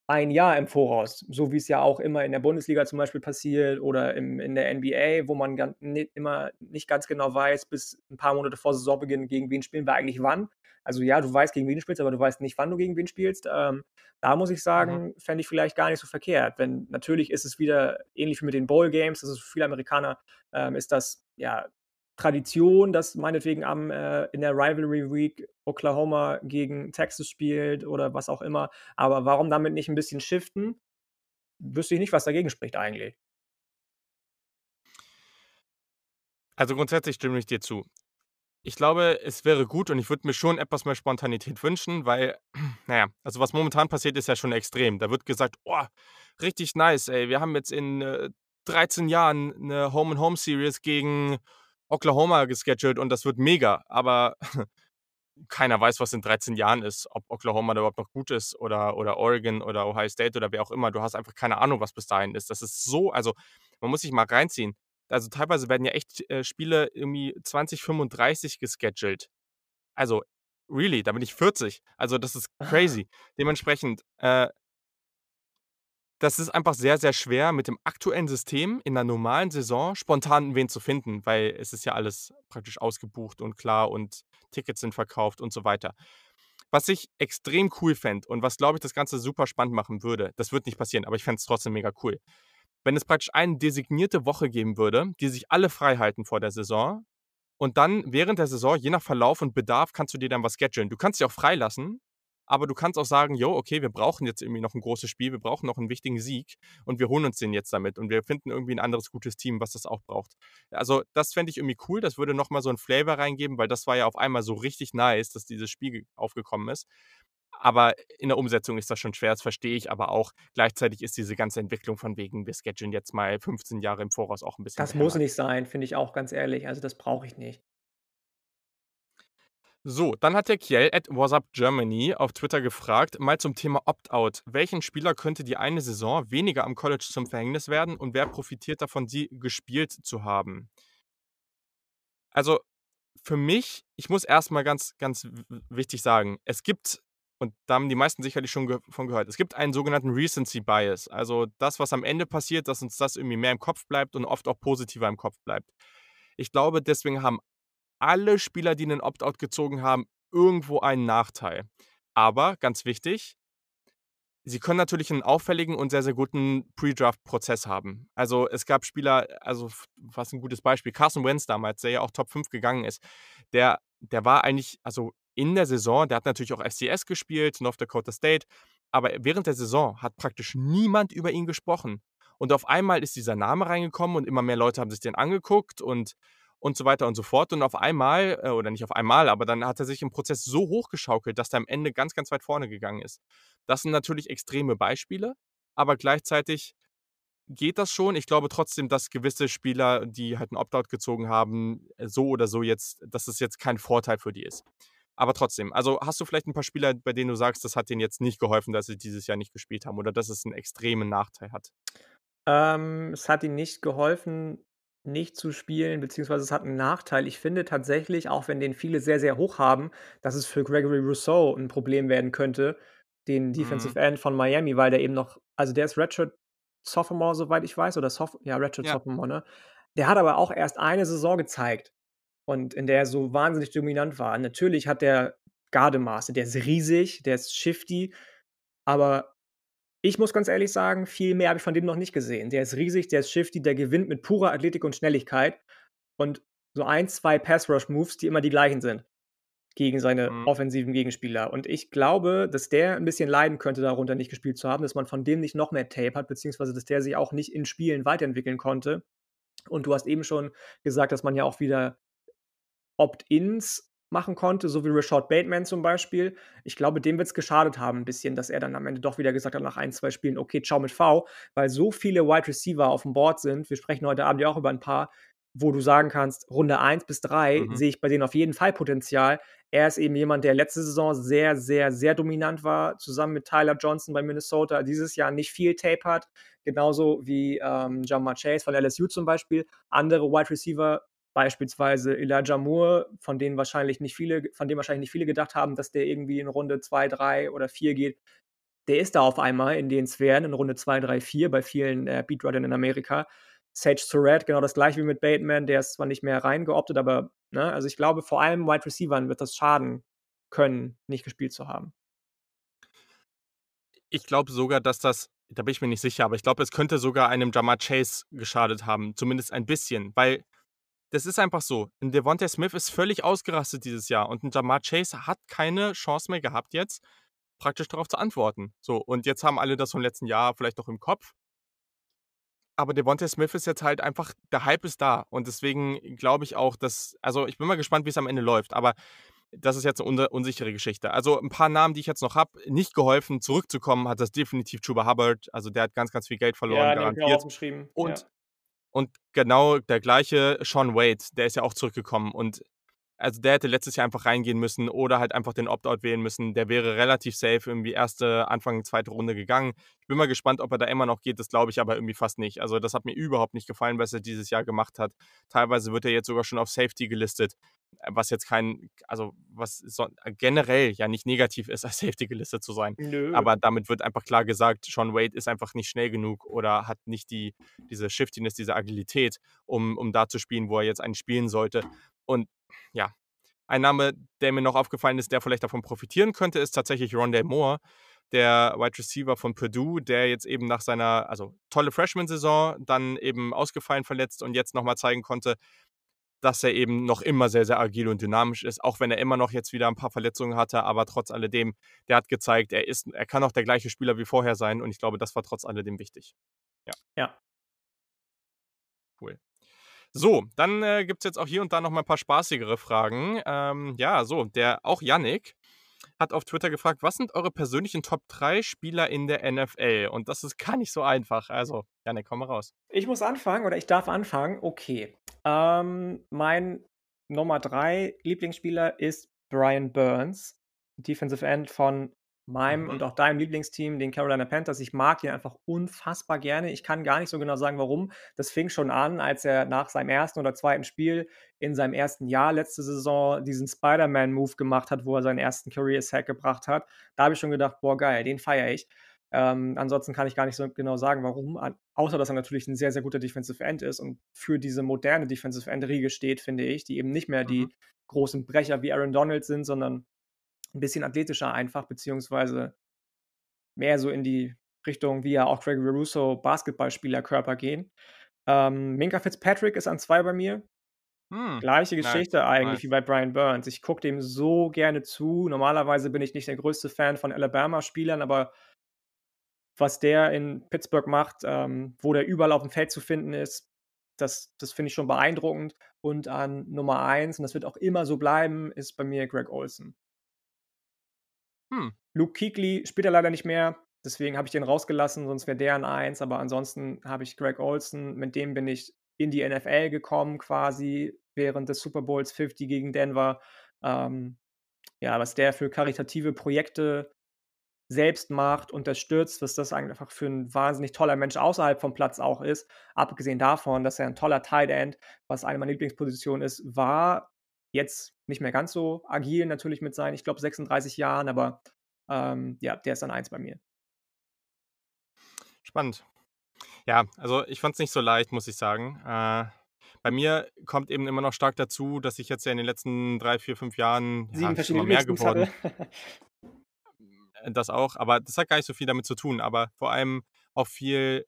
1 Jahr im Voraus, so wie's ja auch immer in der Bundesliga zum Beispiel passiert oder im in der NBA, wo man gan ni immer nicht ganz genau weiß, bis 'n paar Monate vor Saisonbeginn, gegen wen spielen wir eigentlich wann. Also ja, du weißt, gegen wen du spielst, aber du weißt nicht, wann du gegen wen spielst. Ähm, da muss ich Mhm. sagen, fände ich vielleicht gar nicht so verkehrt. Wenn natürlich ist es wieder ähnlich wie mit den Bowl Games, das ist für viele Amerikaner, ähm, ist das, ja, Tradition, dass meinetwegen am äh, in der Rivalry Week Oklahoma gegen Texas spielt oder was auch immer. Aber warum damit nicht 'n bisschen shiften? Wüsste ich nicht, was dagegen spricht eigentlich. Also, grundsätzlich stimme ich dir zu. Ich glaube, es wäre gut und ich würde mir schon etwas mehr Spontanität wünschen, weil, na ja, also, was momentan passiert, ist ja schon extrem. Da wird gesagt: „Oh, richtig nice, ey. Wir haben jetzt in, äh, 13 Jahren 'ne Home-and-Home-Series gegen Oklahoma gescheduled und das wird mega.“ Aber keiner weiß, was in 13 Jahren ist, ob Oklahoma da überhaupt noch gut ist oder oder Oregon oder Ohio State oder wer auch immer. Du hast einfach keine Ahnung, was bis dahin ist. Das ist so also, man muss sich mal reinziehen. Also, teilweise werden ja echt, äh, Spiele irgendwie 2035 gescheduled. Also, really, da bin ich 40. Also, das ist Ah. crazy. Dementsprechend, äh das ist einfach sehr, sehr schwer, mit dem aktuellen System in 'ner normalen Saison spontan wen zu finden, weil es ist ja alles praktisch ausgebucht und klar und Tickets sind verkauft und so weiter. Was ich extrem cool fände und was, glaube ich, das Ganze super spannend machen würde, das wird nicht passieren, aber ich fände es trotzdem mega cool. Wenn es praktisch eine designierte Woche geben würde, die sich alle freihalten vor der Saison und dann während der Saison, je nach Verlauf und Bedarf, kannst du dir dann was schedulen. Du kannst dich auch freilassen, aber du kannst auch sagen: „Jo, okay, wir brauchen jetzt irgendwie noch 'n großes Spiel. Wir brauchen noch 'n wichtigen Sieg und wir holen uns den jetzt damit und wir finden irgendwie 'n anderes gutes Team, was das auch braucht.“ Also, das fände ich irgendwie cool. Das würde noch mal so 'n Flavor reingeben, weil das war ja auf einmal so richtig nice, dass dieses Spiel ge aufgekommen ist. Aber in der Umsetzung ist das schon schwer, das verstehe ich aber auch. Gleichzeitig ist diese ganze Entwicklung von wegen, wir schedulen jetzt mal 15 Jahre im Voraus auch 'n bisschen Das muss nicht sein, finde ich auch ganz ehrlich. Also, das brauche ich nicht. So, dann hat der Kjell at wasupgermany auf Twitter gefragt, mal zum Thema Opt-out: „Welchen Spieler könnte die eine Saison weniger am College zum Verhängnis werden und wer profitiert davon, sie gespielt zu haben?“ Also, für mich ich muss erst mal ganz, ganz wichtig sagen, es gibt und da haben die meisten sicherlich schon ge von gehört, es gibt einen sogenannten Recency Bias. Also, das, was am Ende passiert, dass uns das irgendwie mehr im Kopf bleibt und oft auch positiver im Kopf bleibt. Ich glaube, deswegen haben alle Spieler, die 'nen Opt-out gezogen haben, irgendwo einen Nachteil. Aber ganz wichtig sie können natürlich 'n auffälligen und sehr, sehr guten Pre-Draft-Prozess haben. Also, es gab Spieler also, was 'n gutes Beispiel, Carson Wentz damals, der ja auch Top 5 gegangen ist. Der der war eigentlich also, in der Saison der hat natürlich auch FCS gespielt, North Dakota State, aber während der Saison hat praktisch niemand über ihn gesprochen. Und auf einmal ist dieser Name reingekommen und immer mehr Leute haben sich den angeguckt und und so weiter und so fort. Und auf einmal äh, oder nicht auf einmal, aber dann hat er sich im Prozess so hochgeschaukelt, dass der am Ende ganz, ganz weit vorne gegangen ist. Das sind natürlich extreme Beispiele, aber gleichzeitig geht das schon. Ich glaube trotzdem, dass gewisse Spieler, die halt 'n Opt-out gezogen haben, so oder so jetzt dass es jetzt kein Vorteil für die ist. Aber trotzdem, also, hast du vielleicht 'n paar Spieler, bei denen du sagst, das hat denen jetzt nicht geholfen, dass sie dieses Jahr nicht gespielt haben oder dass es 'n extremen Nachteil hat? Ähm, es hat ihnen nicht geholfen, nicht zu spielen, beziehungsweise es hat 'n Nachteil. Ich finde tatsächlich, auch wenn den viele sehr, sehr hoch haben, dass es für Gregory Rousseau 'n Problem werden könnte, den Mhm. Defensive End von Miami, weil der eben noch also, der ist Redshirt Sophomore, soweit ich weiß, oder Soph ja, Redshirt Ja. Sophomore, ne? Der hat aber auch erst eine Saison gezeigt und in der er so wahnsinnig dominant war. Natürlich hat der Gardemaße, der ist riesig, der ist shifty, aber ich muss ganz ehrlich sagen, viel mehr habe ich von dem noch nicht gesehen. Der ist riesig, der ist shifty, der gewinnt mit purer Athletik und Schnelligkeit und so 1, 2 Pass-Rush-Moves, die immer die gleichen sind. gegen seine Mhm. offensiven Gegenspieler. Und ich glaube, dass der 'n bisschen leiden könnte, darunter nicht gespielt zu haben, dass man von dem nicht noch mehr Tape hat, beziehungsweise dass der sich auch nicht in Spielen weiterentwickeln konnte. Und du hast eben schon gesagt, dass man ja auch wieder Opt-ins machen konnte, so wie Rashad Bateman zum Beispiel. Ich glaube, dem wird's geschadet haben 'n bisschen, dass er dann am Ende doch wieder gesagt hat nach 1, 2 Spielen: „Okay, ciao mit V“, weil so viele Wide Receiver aufm Board sind. Wir sprechen heute Abend ja auch über 'n paar, wo du sagen kannst, Runde 1 bis 3 Mhm. sehe ich bei denen auf jeden Fall Potenzial. Er ist eben jemand, der letzte Saison sehr, sehr, sehr dominant war, zusammen mit Tyler Johnson bei Minnesota, dieses Jahr nicht viel Tape hat, genauso wie, ähm, Ja'Marr Chase von LSU zum Beispiel. Andere Wide Receiver, beispielsweise Elijah Moore, von denen wahrscheinlich nicht viele von dem wahrscheinlich nicht viele gedacht haben, dass der irgendwie in Runde 2, 3 oder 4 geht. Der ist da auf einmal in den Sphären in Runde 2, 3, 4 bei vielen, äh, Beatwritern in Amerika. Sage Surratt, genau das Gleiche wie mit Bateman, der ist zwar nicht mehr reingeoptet, aber ne, also ich glaube, vor allem Wide Receivern wird das schaden können, nicht gespielt zu haben. Ich glaube sogar, dass das da bin ich mir nicht sicher, aber ich glaube, es könnte sogar einem Ja'Marr Chase geschadet haben, zumindest ein bisschen, weil das ist einfach so. 'N Devonta Smith ist völlig ausgerastet dieses Jahr und 'n Ja'Marr Chase hat keine Chance mehr gehabt jetzt, praktisch darauf zu antworten. So, und jetzt haben alle das vom letzten Jahr vielleicht noch im Kopf. Aber Devonta Smith ist jetzt halt einfach der Hype ist da und deswegen glaube ich auch, dass also, ich bin mal gespannt, wie's am Ende läuft, aber das ist jetzt 'ne unde unsichere Geschichte. Also, 'n paar Namen, die ich jetzt noch habe nicht geholfen, zurückzukommen hat das definitiv Chuba Hubbard. Also, der hat ganz, ganz viel Geld verloren, Ja, den ich mir auch garantiert. aufgeschrieben, Und ja. Und genau der gleiche Shaun Wade, der ist ja auch zurückgekommen und also, der hätte letztes Jahr einfach reingehen müssen oder halt einfach den Opt-out wählen müssen. Der wäre relativ safe irgendwie 1., Anfang 2. Runde gegangen. Ich bin mal gespannt, ob er da immer noch geht, das glaube ich aber irgendwie fast nicht. Also, das hat mir überhaupt nicht gefallen, was er dieses Jahr gemacht hat. Teilweise wird er jetzt sogar schon auf Safety gelistet, was jetzt kein also, was so generell ja nicht negativ ist, als Safety gelistet zu sein. Nö. Aber damit wird einfach klar gesagt, Shaun Wade ist einfach nicht schnell genug oder hat nicht die diese Shiftiness, diese Agilität, um um da zu spielen, wo er jetzt eigentlich spielen sollte. Und ja, ein Name, der mir noch aufgefallen ist, der vielleicht davon profitieren könnte, ist tatsächlich Rondale Moore, der Wide Receiver von Purdue, der jetzt eben nach seiner also, tolle Freshman-Saison dann eben ausgefallen, verletzt und jetzt noch mal zeigen konnte, dass er eben noch immer sehr, sehr agil und dynamisch ist, auch wenn er immer noch jetzt wieder 'n paar Verletzungen hatte, aber trotz alledem, der hat gezeigt, er ist er kann auch der gleiche Spieler wie vorher sein und ich glaube, das war trotz alledem wichtig. Ja. Ja. Cool. So, dann, äh, gibt's jetzt auch hier und da noch mal 'n paar spaßigere Fragen. Ähm, ja, so, der auch Yannick hat auf Twitter gefragt: „Was sind eure persönlichen Top 3 Spieler in der NFL?“ Und das ist gar nicht so einfach. Also, Yannick, hau mal raus. Ich muss anfangen oder ich darf anfangen? Okay. Ähm, mein Nummer 3 Lieblingsspieler ist Brian Burns, Defensive End von meinem Mhm. und auch deinem Lieblingsteam, den Carolina Panthers. Ich mag ihn einfach unfassbar gerne. Ich kann gar nicht so genau sagen, warum. Das fing schon an, als er nach seinem 1. oder 2. Spiel in seinem 1. Jahr letzte Saison diesen Spider-Man-Move gemacht hat, wo er seinen 1. Career-Sack gebracht hat. Da habe ich schon gedacht: „Boah, geil, den feiere ich.“ Ähm, ansonsten kann ich gar nicht so genau sagen, warum, außer dass er natürlich 'n sehr, sehr guter Defensive End ist und für diese moderne Defensive End-Riege steht, finde ich, die eben nicht mehr Mhm. die großen Brecher wie Aaron Donald sind, sondern 'n bisschen athletischer einfach, beziehungsweise mehr so in die Richtung, wie ja auch Gregory Rousseau Basketballspielerkörper gehen. Ähm, Minkah Fitzpatrick ist an 2 bei mir. Hm, Gleiche nice, Geschichte eigentlich wie nice. bei Brian Burns. Ich gucke dem so gerne zu. Normalerweise bin ich nicht der größte Fan von Alabama-Spielern, aber was der in Pittsburgh macht, ähm, wo der überall aufm Feld zu finden ist, das das finde ich schon beeindruckend. Und an Nummer 1, und das wird auch immer so bleiben, ist bei mir Greg Olsen. Hm. Luke Kuechly spielt ja leider nicht mehr, deswegen habe ich den rausgelassen, sonst wäre der an 1, aber ansonsten habe ich Greg Olsen, mit dem bin ich in die NFL gekommen quasi während des Super Bowls 50 gegen Denver. Ähm, ja, was der für karitative Projekte selbst macht, unterstützt, was das einfach für 'n wahnsinnig toller Mensch außerhalb vom Platz auch ist. Abgesehen davon, dass er 'n toller Tight End, was eine meiner Lieblingspositionen ist, war, jetzt nicht mehr ganz so agil natürlich mit seinen, ich glaube, 36 Jahren, aber, ähm, ja, der ist an 1 bei mir. Spannend. Ja, also, ich fand's nicht so leicht, muss ich sagen. Äh, bei mir kommt eben immer noch stark dazu, dass ich jetzt ja in den letzten 3, 4, 5 Jahren ja, 7 ist verschiedene immer mehr geworden. Äh, das auch, aber das hat gar nicht so viel damit zu tun, aber vor allem auch viel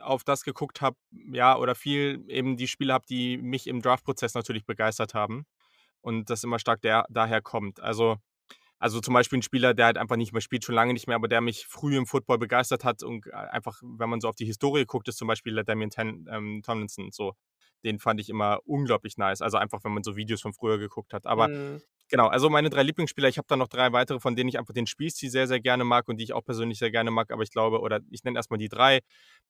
auf das geguckt habe ja, oder viel eben die Spiele habe, die mich im Draftprozess natürlich begeistert haben. und das immer stark der daher kommt. Also also zum Beispiel ein Spieler, der halt einfach nicht mehr spielt, schon lange nicht mehr, aber der mich früh im Football begeistert hat und äh, einfach, wenn man so auf die Historie guckt, ist zum Beispiel der Damian Ten, ähm, Tomlinson so. Den fand ich immer unglaublich nice. Also einfach, wenn man so Videos von früher geguckt hat. Aber Mhm. Genau, also meine drei Lieblingsspieler, ich habe da noch drei weitere, von denen ich einfach den Spielstil sehr, sehr gerne mag und die ich auch persönlich sehr gerne mag. Aber ich glaube, oder ich nenne erstmal die drei.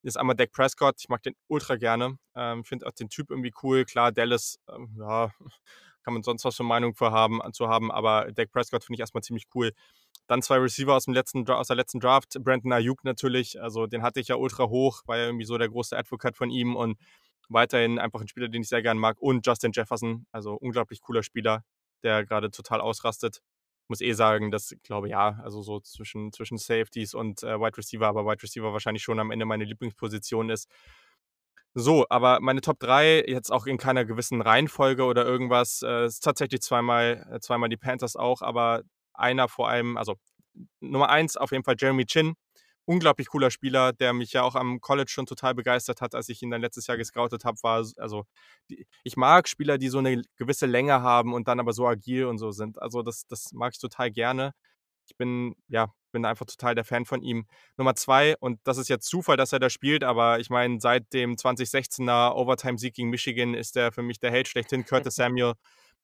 Ist einmal Dak Prescott, ich mag den ultra gerne. Ähm, finde auch den Typ irgendwie cool. Klar, Dallas, ähm, ja, kann man sonst was für Meinung für haben, zu haben, aber Dak Prescott finde ich erstmal ziemlich cool. Dann zwei Receiver aus, dem letzten, aus der letzten Draft, Brandon Ayuk natürlich, also den hatte ich ja ultra hoch, war ja irgendwie so der große Advocate von ihm und weiterhin einfach ein Spieler, den ich sehr gerne mag und Justin Jefferson, also unglaublich cooler Spieler, der gerade total ausrastet. Muss eh sagen, dass, ich glaube, ja, also so zwischen, zwischen Safeties und äh, Wide Receiver, aber Wide Receiver wahrscheinlich schon am Ende meine Lieblingsposition ist. So, aber meine Top 3, jetzt auch in keiner gewissen Reihenfolge oder irgendwas, äh, ist tatsächlich zweimal, äh, zweimal die Panthers auch, aber einer vor allem, also Nummer 1 auf jeden Fall Jeremy Chin. Unglaublich cooler Spieler, der mich ja auch am College schon total begeistert hat, als ich ihn dann letztes Jahr gescoutet habe, war, also ich mag Spieler, die so eine gewisse Länge haben und dann aber so agil und so sind. Also das, das mag ich total gerne. Ich bin, ja, bin einfach total der Fan von ihm. Nummer zwei, und das ist jetzt Zufall, dass er da spielt, aber ich meine, seit dem 2016er Overtime-Sieg gegen Michigan ist er für mich der Held schlechthin, Curtis Samuel,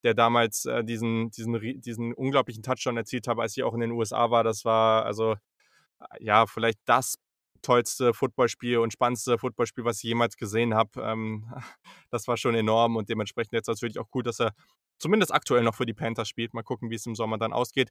der damals äh, diesen, diesen, diesen unglaublichen Touchdown erzielt hat, als ich auch in den USA war. Das war also, ja, vielleicht das tollste Footballspiel und spannendste Footballspiel, was ich jemals gesehen habe. Ähm, das war schon enorm und dementsprechend jetzt natürlich auch cool, dass er zumindest aktuell noch für die Panthers spielt. Mal gucken, wie es im Sommer dann ausgeht.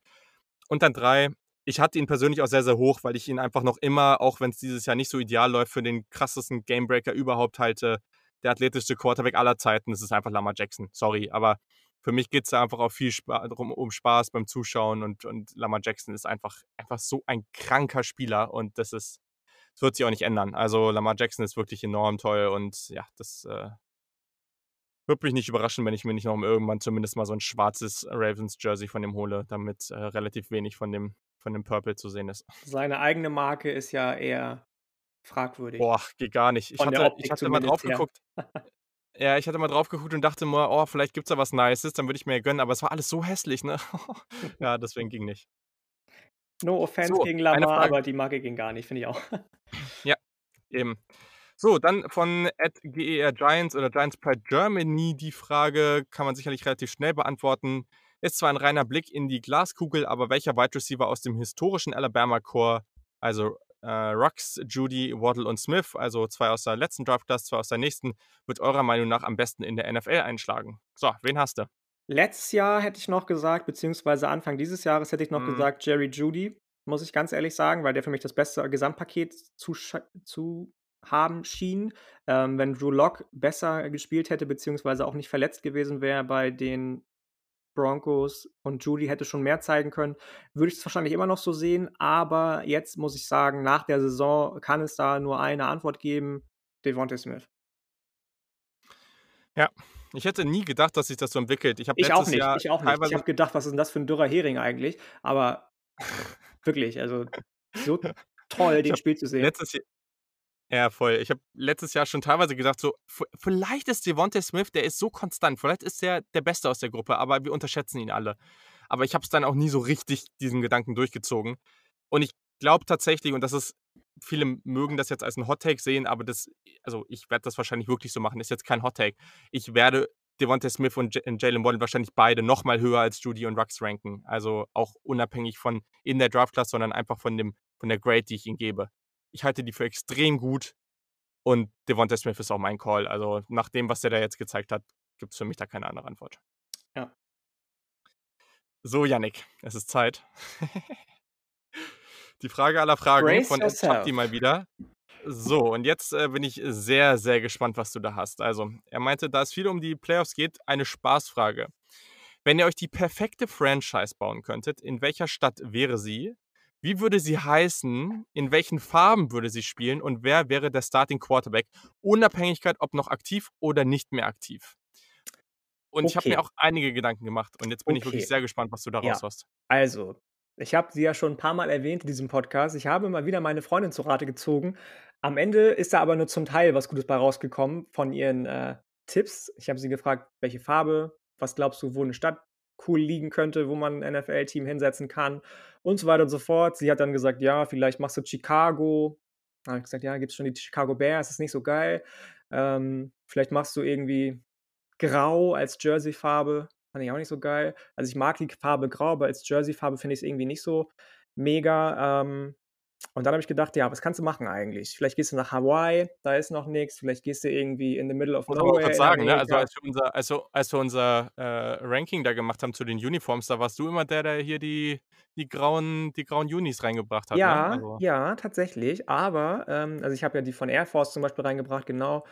Und dann drei, ich hatte ihn persönlich auch sehr, sehr hoch, weil ich ihn einfach noch immer, auch wenn es dieses Jahr nicht so ideal läuft, für den krassesten Gamebreaker überhaupt halte. Der athletischste Quarterback aller Zeiten, das ist einfach Lamar Jackson. Sorry, aber für mich geht es da einfach auch viel Spa drum, um Spaß beim Zuschauen und, und Lamar Jackson ist einfach, einfach so ein kranker Spieler und das ist, das wird sich auch nicht ändern. Also Lamar Jackson ist wirklich enorm toll und ja, das äh, würde mich nicht überraschen, wenn ich mir nicht noch irgendwann zumindest mal so ein schwarzes Ravens-Jersey von ihm hole, damit äh, relativ wenig von dem, von dem Purple zu sehen ist. Seine eigene Marke ist ja eher fragwürdig. Boah, geht gar nicht. Ich Von hatte, ich hatte mal drauf geguckt. Ja, ich hatte mal drauf geguckt und dachte mir, oh, vielleicht gibt's da was Nices, dann würde ich mir ja gönnen, aber es war alles so hässlich, ne? ja, deswegen ging nicht. No offense So, gegen Lamar, aber die Marke ging gar nicht, finde ich auch. Ja, eben. So, dann von @GER Giants oder Giants Pride Germany die Frage kann man sicherlich relativ schnell beantworten. Ist zwar ein reiner Blick in die Glaskugel, aber welcher Wide Receiver aus dem historischen Alabama Core, also äh, Rux, Judy, Waddle und Smith, also zwei aus der letzten Draft Class, zwei aus der nächsten, wird eurer Meinung nach am besten in der NFL einschlagen? So, wen hast du? Letztes Jahr hätte ich noch gesagt, beziehungsweise Anfang dieses Jahres hätte ich noch Mhm. gesagt, Jerry Judy, muss ich ganz ehrlich sagen, weil der für mich das beste Gesamtpaket zu, zu haben schien. Ähm, wenn Drew Lock besser gespielt hätte, beziehungsweise auch nicht verletzt gewesen wäre bei den Broncos und Judy hätte schon mehr zeigen können, würde ich es wahrscheinlich immer noch so sehen. Aber jetzt muss ich sagen, nach der Saison kann es da nur eine Antwort geben: Devontae Smith. Ja, ich hätte nie gedacht, dass sich das so entwickelt. Ich habe Ich auch nicht, Jahr ich auch nicht. Ich habe gedacht, was ist denn das für ein dürrer Hering eigentlich? Aber wirklich, also so toll, den Spiel zu sehen. letztes Ja, voll. Ich habe letztes Jahr schon teilweise gedacht, so, vielleicht ist Devontae Smith, der ist so konstant, vielleicht ist er der Beste aus der Gruppe, aber wir unterschätzen ihn alle. Aber ich habe es dann auch nie so richtig diesen Gedanken durchgezogen. Und ich glaube tatsächlich, und das ist viele mögen das jetzt als 'n Hot Take sehen, aber das also, ich werde das wahrscheinlich wirklich so machen, ist jetzt kein Hot Take. Ich werde Devontae Smith und Ja Jaylen Waddle wahrscheinlich beide noch mal höher als Jeudy und Rux ranken. Also, auch unabhängig von in der Draft Class, sondern einfach von dem von der Grade, die ich ihnen gebe. Ich halte die für extrem gut und Devontae Smith ist auch mein Call. Also, nach dem, was der da jetzt gezeigt hat, gibt's für mich da keine andere Antwort. Ja. So, Yannick, es ist Zeit. Die Frage aller Fragen Brace von. Chapti mal wieder. So, und jetzt, äh, bin ich sehr, sehr gespannt, was du da hast. Also, er meinte, da es viel um die Playoffs geht, eine Spaßfrage. Wenn ihr euch die perfekte Franchise bauen könntet, in welcher Stadt wäre sie? Wie würde sie heißen? In welchen Farben würde sie spielen? Und wer wäre der Starting Quarterback? Unabhängigkeit, ob noch aktiv oder nicht mehr aktiv. Und ich habe mir Okay. auch einige Gedanken gemacht und jetzt bin ich wirklich Okay. sehr gespannt, was du da Ja. raushaust. Also, ich habe sie ja schon ein paar Mal erwähnt in diesem Podcast. Ich habe mal wieder meine Freundin zu Rate gezogen. Am Ende ist da aber nur zum Teil was Gutes bei rausgekommen von ihren, äh, Tipps. Ich habe sie gefragt, welche Farbe was glaubst du, wo 'ne Stadt cool liegen könnte, wo man 'n NFL-Team hinsetzen kann und so weiter und so fort. Sie hat dann gesagt: „Ja, vielleicht machst du Chicago.“ Da habe ich gesagt: „Ja, gibt's schon die Chicago Bears, ist nicht so geil. Ähm, vielleicht machst du irgendwie Grau als Jerseyfarbe.“ Fand ich auch nicht so geil. Also, ich mag die Farbe Grau, aber als Jerseyfarbe finde ich's irgendwie nicht so mega. Ähm, und dann habe ich gedacht: „Ja, was kannst du machen eigentlich? Vielleicht gehst du nach Hawaii, da ist noch nix. Vielleicht gehst du irgendwie in the middle of nowhere in sagen, ne, also, Amerika.“ als wir unser also, als wir unser, äh, Ranking da gemacht haben zu den Uniforms, da warst du immer der, der hier die die grauen die grauen Unis reingebracht hat, ne? Ja, Also ja, tatsächlich, aber, ähm also, ich habe ja die von Air Force zum Beispiel reingebracht, genau.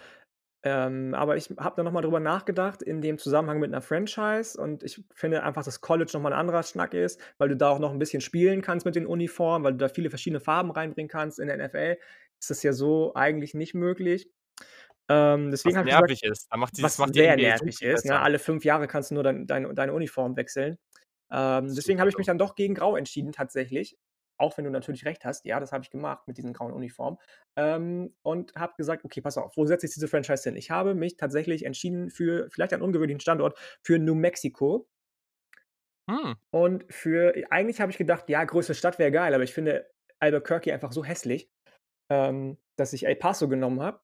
Ähm, aber ich habe da noch mal drüber nachgedacht in dem Zusammenhang mit 'ner Franchise und ich finde einfach, dass College noch mal 'n anderer Schnack ist, weil du da auch noch 'n bisschen spielen kannst mit den Uniformen, weil du da viele verschiedene Farben reinbringen kannst. In der NFL ist das ja so eigentlich nicht möglich. Ähm, Was deswegen habe ich gesagt nervig ist. Da macht die das was macht sehr nervig ist, ne? Alle 5 Jahre kannst du nur dein deine deine Uniform wechseln. Ähm, deswegen habe ich mich dann doch gegen Grau entschieden tatsächlich, auch wenn du natürlich recht hast. Ja, das habe ich gemacht mit diesen grauen Uniformen, ähm, und habe gesagt: „Okay, pass auf, wo setze ich diese Franchise hin?“ Ich habe mich tatsächlich entschieden für vielleicht einen ungewöhnlichen Standort, für New Mexico. Hm. Und für eigentlich habe ich gedacht: „Ja, größere Stadt wäre geil“, aber ich finde Albuquerque einfach so hässlich, ähm, dass ich El Paso genommen habe.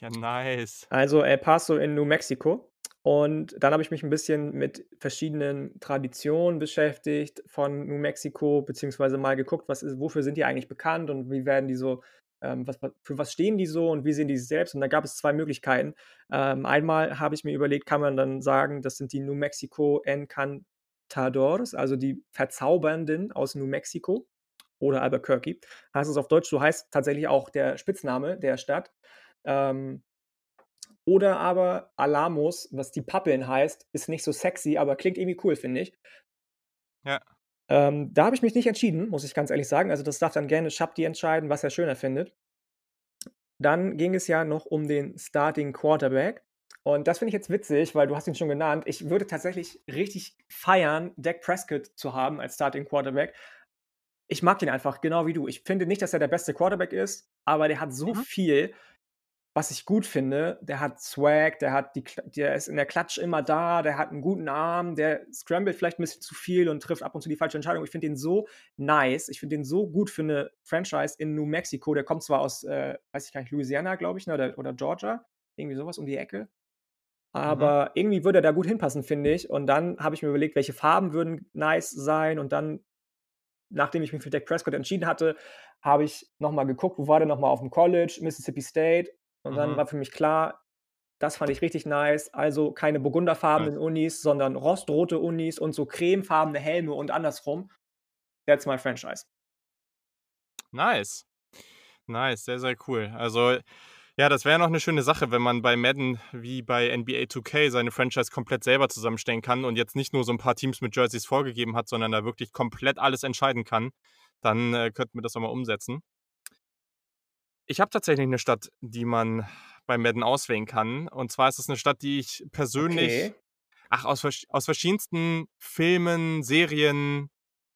Ja, nice. Also, El Paso in New Mexico. Und dann habe ich mich 'n bisschen mit verschiedenen Traditionen beschäftigt von New Mexico, beziehungsweise mal geguckt, was ist wofür sind die eigentlich bekannt und wie werden die so ähm, was wa für was stehen die so und wie sehen die sich selbst? Und da gab es 2 Möglichkeiten. Ähm, einmal habe ich mir überlegt, kann man dann sagen, das sind die New Mexico Encantadores, also die Verzaubernden aus New Mexico oder Albuquerque. Heißt es auf Deutsch, so heißt tatsächlich auch der Spitzname der Stadt. Ähm, oder aber Alamos, was die Pappeln heißt, ist nicht so sexy, aber klingt irgendwie cool, finde ich. Ja. Ähm, da habe ich mich nicht entschieden, muss ich ganz ehrlich sagen. Also, das darf dann gerne Shabty entscheiden, was er schöner findet. Dann ging es ja noch um den Starting Quarterback. Und das finde ich jetzt witzig, weil du hast ihn schon genannt. Ich würde tatsächlich richtig feiern, Dak Prescott zu haben als Starting Quarterback. Ich mag den einfach genau wie du. Ich finde nicht, dass er der beste Quarterback ist, aber der hat so Mhm. viel, was ich gut finde. Der hat Swag, der hat die der ist in der Clutch immer da, der hat 'n guten Arm, der scrambled vielleicht 'n bisschen zu viel und trifft ab und zu die falsche Entscheidung. Ich finde den so nice. Ich finde den so gut für 'ne Franchise in New Mexico. Der kommt zwar aus, äh, weiß ich gar nicht, Louisiana, glaube ich, ne, oder oder Georgia, irgendwie so was um die Ecke. Mhm. Aber irgendwie würde er da gut hinpassen, finde ich. Und dann habe ich mir überlegt, welche Farben würden nice sein. Und dann, nachdem ich mich für Dak Prescott entschieden hatte, habe ich noch mal geguckt, wo war der noch mal auf'm College? Mississippi State. Und dann Mhm. war für mich klar, das fand ich richtig nice. Also, keine Nice. burgunderfarbenen Unis, sondern rostrote Unis und so cremefarbene Helme und andersrum. That's my franchise. Nice. Nice, sehr, sehr cool. Also, ja, das wäre noch 'ne schöne Sache, wenn man bei Madden wie bei NBA 2K seine Franchise komplett selber zusammenstellen kann und jetzt nicht nur so 'n paar Teams mit Jerseys vorgegeben hat, sondern da wirklich komplett alles entscheiden kann. Dann, äh, könnten wir das auch mal umsetzen. Ich habe tatsächlich 'ne Stadt, die man bei Madden auswählen kann. Und zwar ist es 'ne Stadt, die ich persönlich, Okay. ach, aus aus verschiedensten Filmen, Serien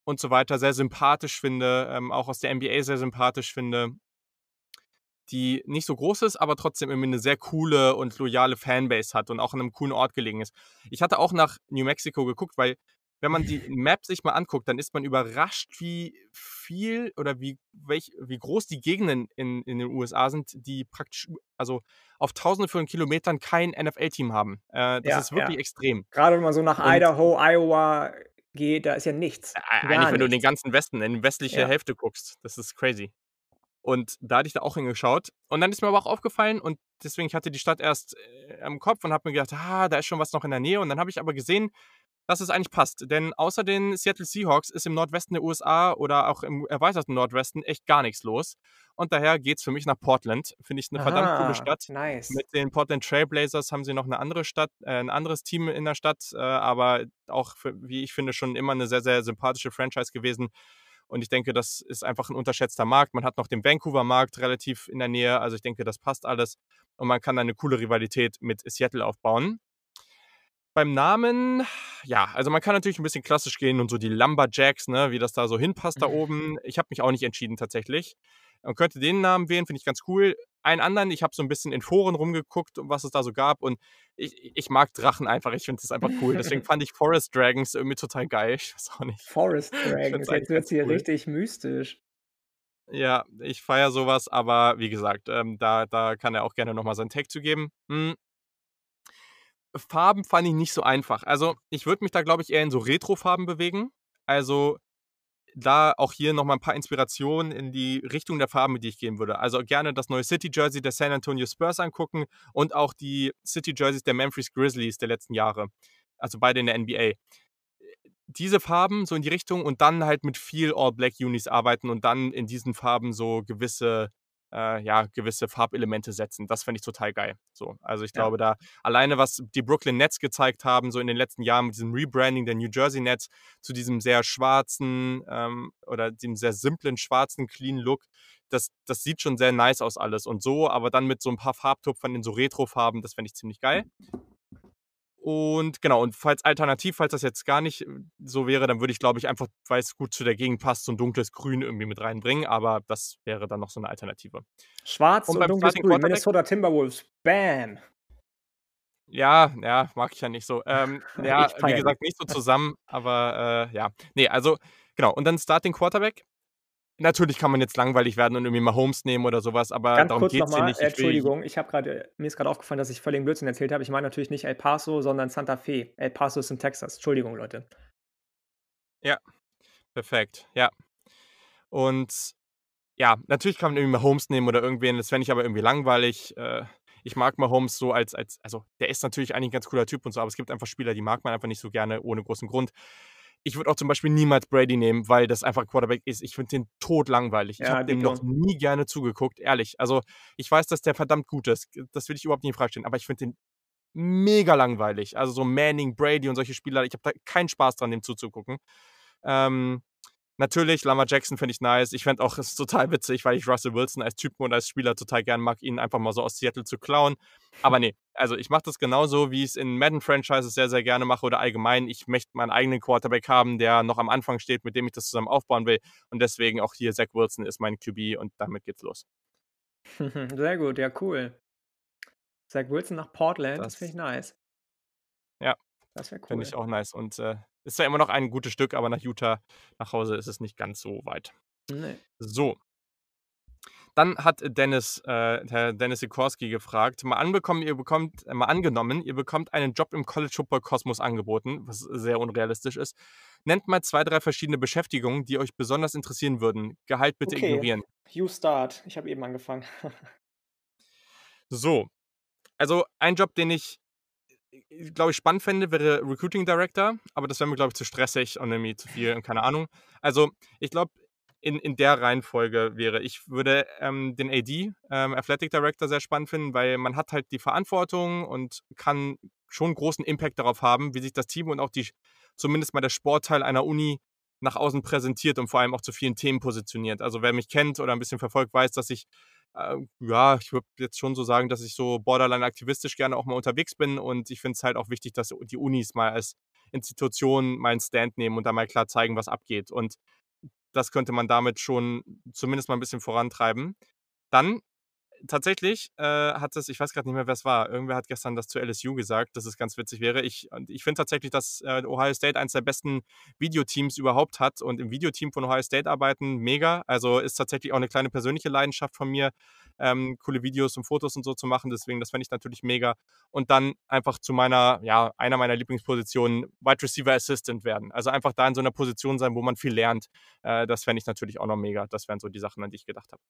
und so weiter sehr sympathisch finde, ähm, auch aus der NBA sehr sympathisch finde die nicht so groß ist, aber trotzdem irgendwie 'ne sehr coole und loyale Fanbase hat und auch an 'nem coolen Ort gelegen ist. Ich hatte auch nach New Mexico geguckt, weil wenn man die Map sich mal anguckt, dann ist man überrascht, wie viel oder wie welch wie groß die Gegenden in in den USA sind, die praktisch also, auf Tausende von Kilometern kein NFL-Team haben. Äh, das Ja, ist ja. wirklich extrem. Grade wenn man so nach Und Idaho, Iowa geht, da ist ja nichts, Ei eigentlich, wenn du in den ganzen Westen in die westliche Ja. Hälfte guckst, das ist crazy. Und da hatte ich da auch hingeschaut. Und dann ist mir aber auch aufgefallen und deswegen ich hatte die Stadt erst, äh, im Kopf und habe mir gedacht: „Ah, da ist schon was noch in der Nähe.“ Und dann habe ich aber gesehen, dass es eigentlich passt. Denn außer den Seattle Seahawks ist im Nordwesten der USA oder auch im erweiterten Nordwesten echt gar nix los. Und daher geht's für mich nach Portland. Finde ich 'ne verdammt coole Aha, Stadt. nice. Mit den Portland Trail Blazers haben sie noch 'ne andere Stadt äh, 'n anderes Team in der Stadt, äh, aber auch für wie ich finde, schon immer 'ne sehr, sehr sympathische Franchise gewesen. Und ich denke, das ist einfach 'n unterschätzter Markt. Man hat noch den Vancouver-Markt relativ in der Nähe. Also, ich denke, das passt alles. Und man kann da 'ne coole Rivalität mit Seattle aufbauen. Beim Namen, ja, also, man kann natürlich 'n bisschen klassisch gehen und so die Lumberjacks, ne, wie das da so hinpasst da oben. Ich habe mich auch nicht entschieden tatsächlich. Man könnte den Namen wählen, finde ich ganz cool. Einen anderen, ich habe so 'n bisschen in Foren rumgeguckt, was es da so gab und ich ich mag Drachen einfach. Ich finde das einfach cool. Deswegen fand ich Forest Dragons irgendwie total geil. Ich weiß auch nicht. Forest Dragons, es jetzt wird's ganz hier cool. richtig mystisch. Ja, ich feiere so was, aber wie gesagt, ähm, da da kann er auch gerne noch mal seinen Take zu geben. Hm Farben fand ich nicht so einfach. Also, ich würde mich da, glaube ich, eher in so Retrofarben bewegen. Also, da auch hier noch mal 'n paar Inspirationen in die Richtung der Farben, die ich gehen würde. Also, gerne das neue City-Jersey der San Antonio Spurs angucken und auch die City-Jerseys der Memphis Grizzlies der letzten Jahre. Also, beide in der NBA. Diese Farben so in die Richtung und dann halt mit viel All-Black-Unis arbeiten und dann in diesen Farben so gewisse äh, ja, gewisse Farbelemente setzen. Das fände ich total geil. So, also, ich Ja. glaube da alleine, was die Brooklyn Nets gezeigt haben, so in den letzten Jahren mit diesem Rebranding der New Jersey Nets zu diesem sehr schwarzen, ähm oder dem sehr simplen schwarzen clean Look, das das sieht schon sehr nice aus alles und so, aber dann mit so 'n paar Farbtupfern in so Retrofarben, das fände ich ziemlich geil. Und genau, und falls alternativ falls das jetzt gar nicht, äh, so wäre, dann würde ich, glaube ich, einfach, weil's gut zu der Gegend passt, so 'n dunkles Grün irgendwie mit reinbringen, aber das wäre dann noch so 'ne Alternative. Schwarz Und und dunkles Grün, Minnesota Timberwolves, bam. Ja, ja, mag ich ja nicht so. Ähm, ja, wie gesagt, nicht so zusammen, aber, äh, ja. Ne, also genau, und dann Starting Quarterback. Natürlich kann man jetzt langweilig werden und irgendwie Mahomes nehmen oder so was, aber Ganz darum hier mal, nicht. Ich Entschuldigung, ich habe grad äh, mir ist grad aufgefallen, dass ich völligen Blödsinn erzählt habe. Ich meine natürlich nicht El Paso, sondern Santa Fe. El Paso ist in Texas. Entschuldigung, Leute. Ja, perfekt, ja. Und ja, natürlich kann man irgendwie Mahomes nehmen oder irgendwen, das fände ich aber irgendwie langweilig. Äh, ich mag Mahomes so als als also, der ist natürlich eigentlich 'n ganz cooler Typ und so, aber es gibt einfach Spieler, die mag man einfach nicht so gerne ohne großen Grund. Ich würde auch zum Beispiel niemals Brady nehmen, weil das einfach Quarterback ist. Ich finde den todlangweilig. Ich habe Ja, dem noch nie gerne zugeguckt, ehrlich. Also, ich weiß, dass der verdammt gut ist. Das will ich überhaupt nicht in Frage stellen, aber ich finde den mega langweilig. Also, so Manning, Brady und solche Spieler, ich habe da keinen Spaß dran, dem zuzugucken. Ähm, natürlich, Lamar Jackson finde ich nice. Ich fände auch es total witzig, weil ich Russell Wilson als Typen und als Spieler total gern mag, ihn einfach mal so aus Seattle zu klauen. Aber ne, also, ich mache das genauso, wie ich's in Madden-Franchises sehr, sehr gerne mache oder allgemein. Ich möchte meinen eigenen Quarterback haben, der noch am Anfang steht, mit dem ich das zusammen aufbauen will. Und deswegen auch hier Zach Wilson ist mein QB und damit geht's los. Sehr gut, ja cool. Zach Wilson nach Portland, das finde Das ich nice. Ja, Das wäre finde cool. ich auch nice und, äh, ist ja immer noch ein gutes Stück, aber nach Utah nach Hause ist es nicht ganz so weit. Ne. So. Dann hat Dennis äh, Herr Dennis Sikorski gefragt: „Mal anbekommen, ihr bekommt mal angenommen, ihr bekommt einen Job im College-Football-Kosmos angeboten“, was sehr unrealistisch ist. „Nennt mal 2, 3 verschiedene Beschäftigungen, die euch besonders interessieren würden. Gehalt bitte Okay, ignorieren.“ you start. Ich habe eben angefangen. So, also, ein Job, den ich, äh, glaube ich, spannend fände, wäre Recruiting Director, aber das wäre mir, glaube ich, zu stressig und irgendwie zu viel und keine Ahnung. Also, ich glaube, in in der Reihenfolge wäre ich würde, ähm, den AD, ähm, Athletic Director sehr spannend finden, weil man hat halt die Verantwortung und kann schon großen Impact darauf haben, wie sich das Team und auch die zumindest mal der Sportteil einer Uni nach außen präsentiert und vor allem auch zu vielen Themen positioniert. Also, wer mich kennt oder 'n bisschen verfolgt, weiß, dass ich, äh, ja, ich würde jetzt schon so sagen, dass ich so borderline aktivistisch gerne auch mal unterwegs bin und ich finde es halt auch wichtig, dass die Unis mal als Institution mal 'n Stand nehmen und da mal klar zeigen, was abgeht. Und das könnte man damit schon zumindest mal 'n bisschen vorantreiben. Dann tatsächlich, äh, hat es ich weiß grad nicht mehr, wer's war. Irgendwer hat gestern das zu LSU gesagt, dass es ganz witzig wäre. Ich ich finde tatsächlich, dass, äh, Ohio State eins der besten Videoteams überhaupt hat und im Videoteam von Ohio State arbeiten, mega. Also, ist tatsächlich auch 'ne kleine persönliche Leidenschaft von mir, ähm, coole Videos und Fotos und so zu machen. Deswegen, das fände ich natürlich mega. Und dann einfach zu meiner ja, einer meiner Lieblingspositionen, Wide Receiver Assistant werden. Also, einfach da in so 'ner Position sein, wo man viel lernt. Äh, das fände ich natürlich auch noch mega. Das wären so die Sachen, an die ich gedacht habe.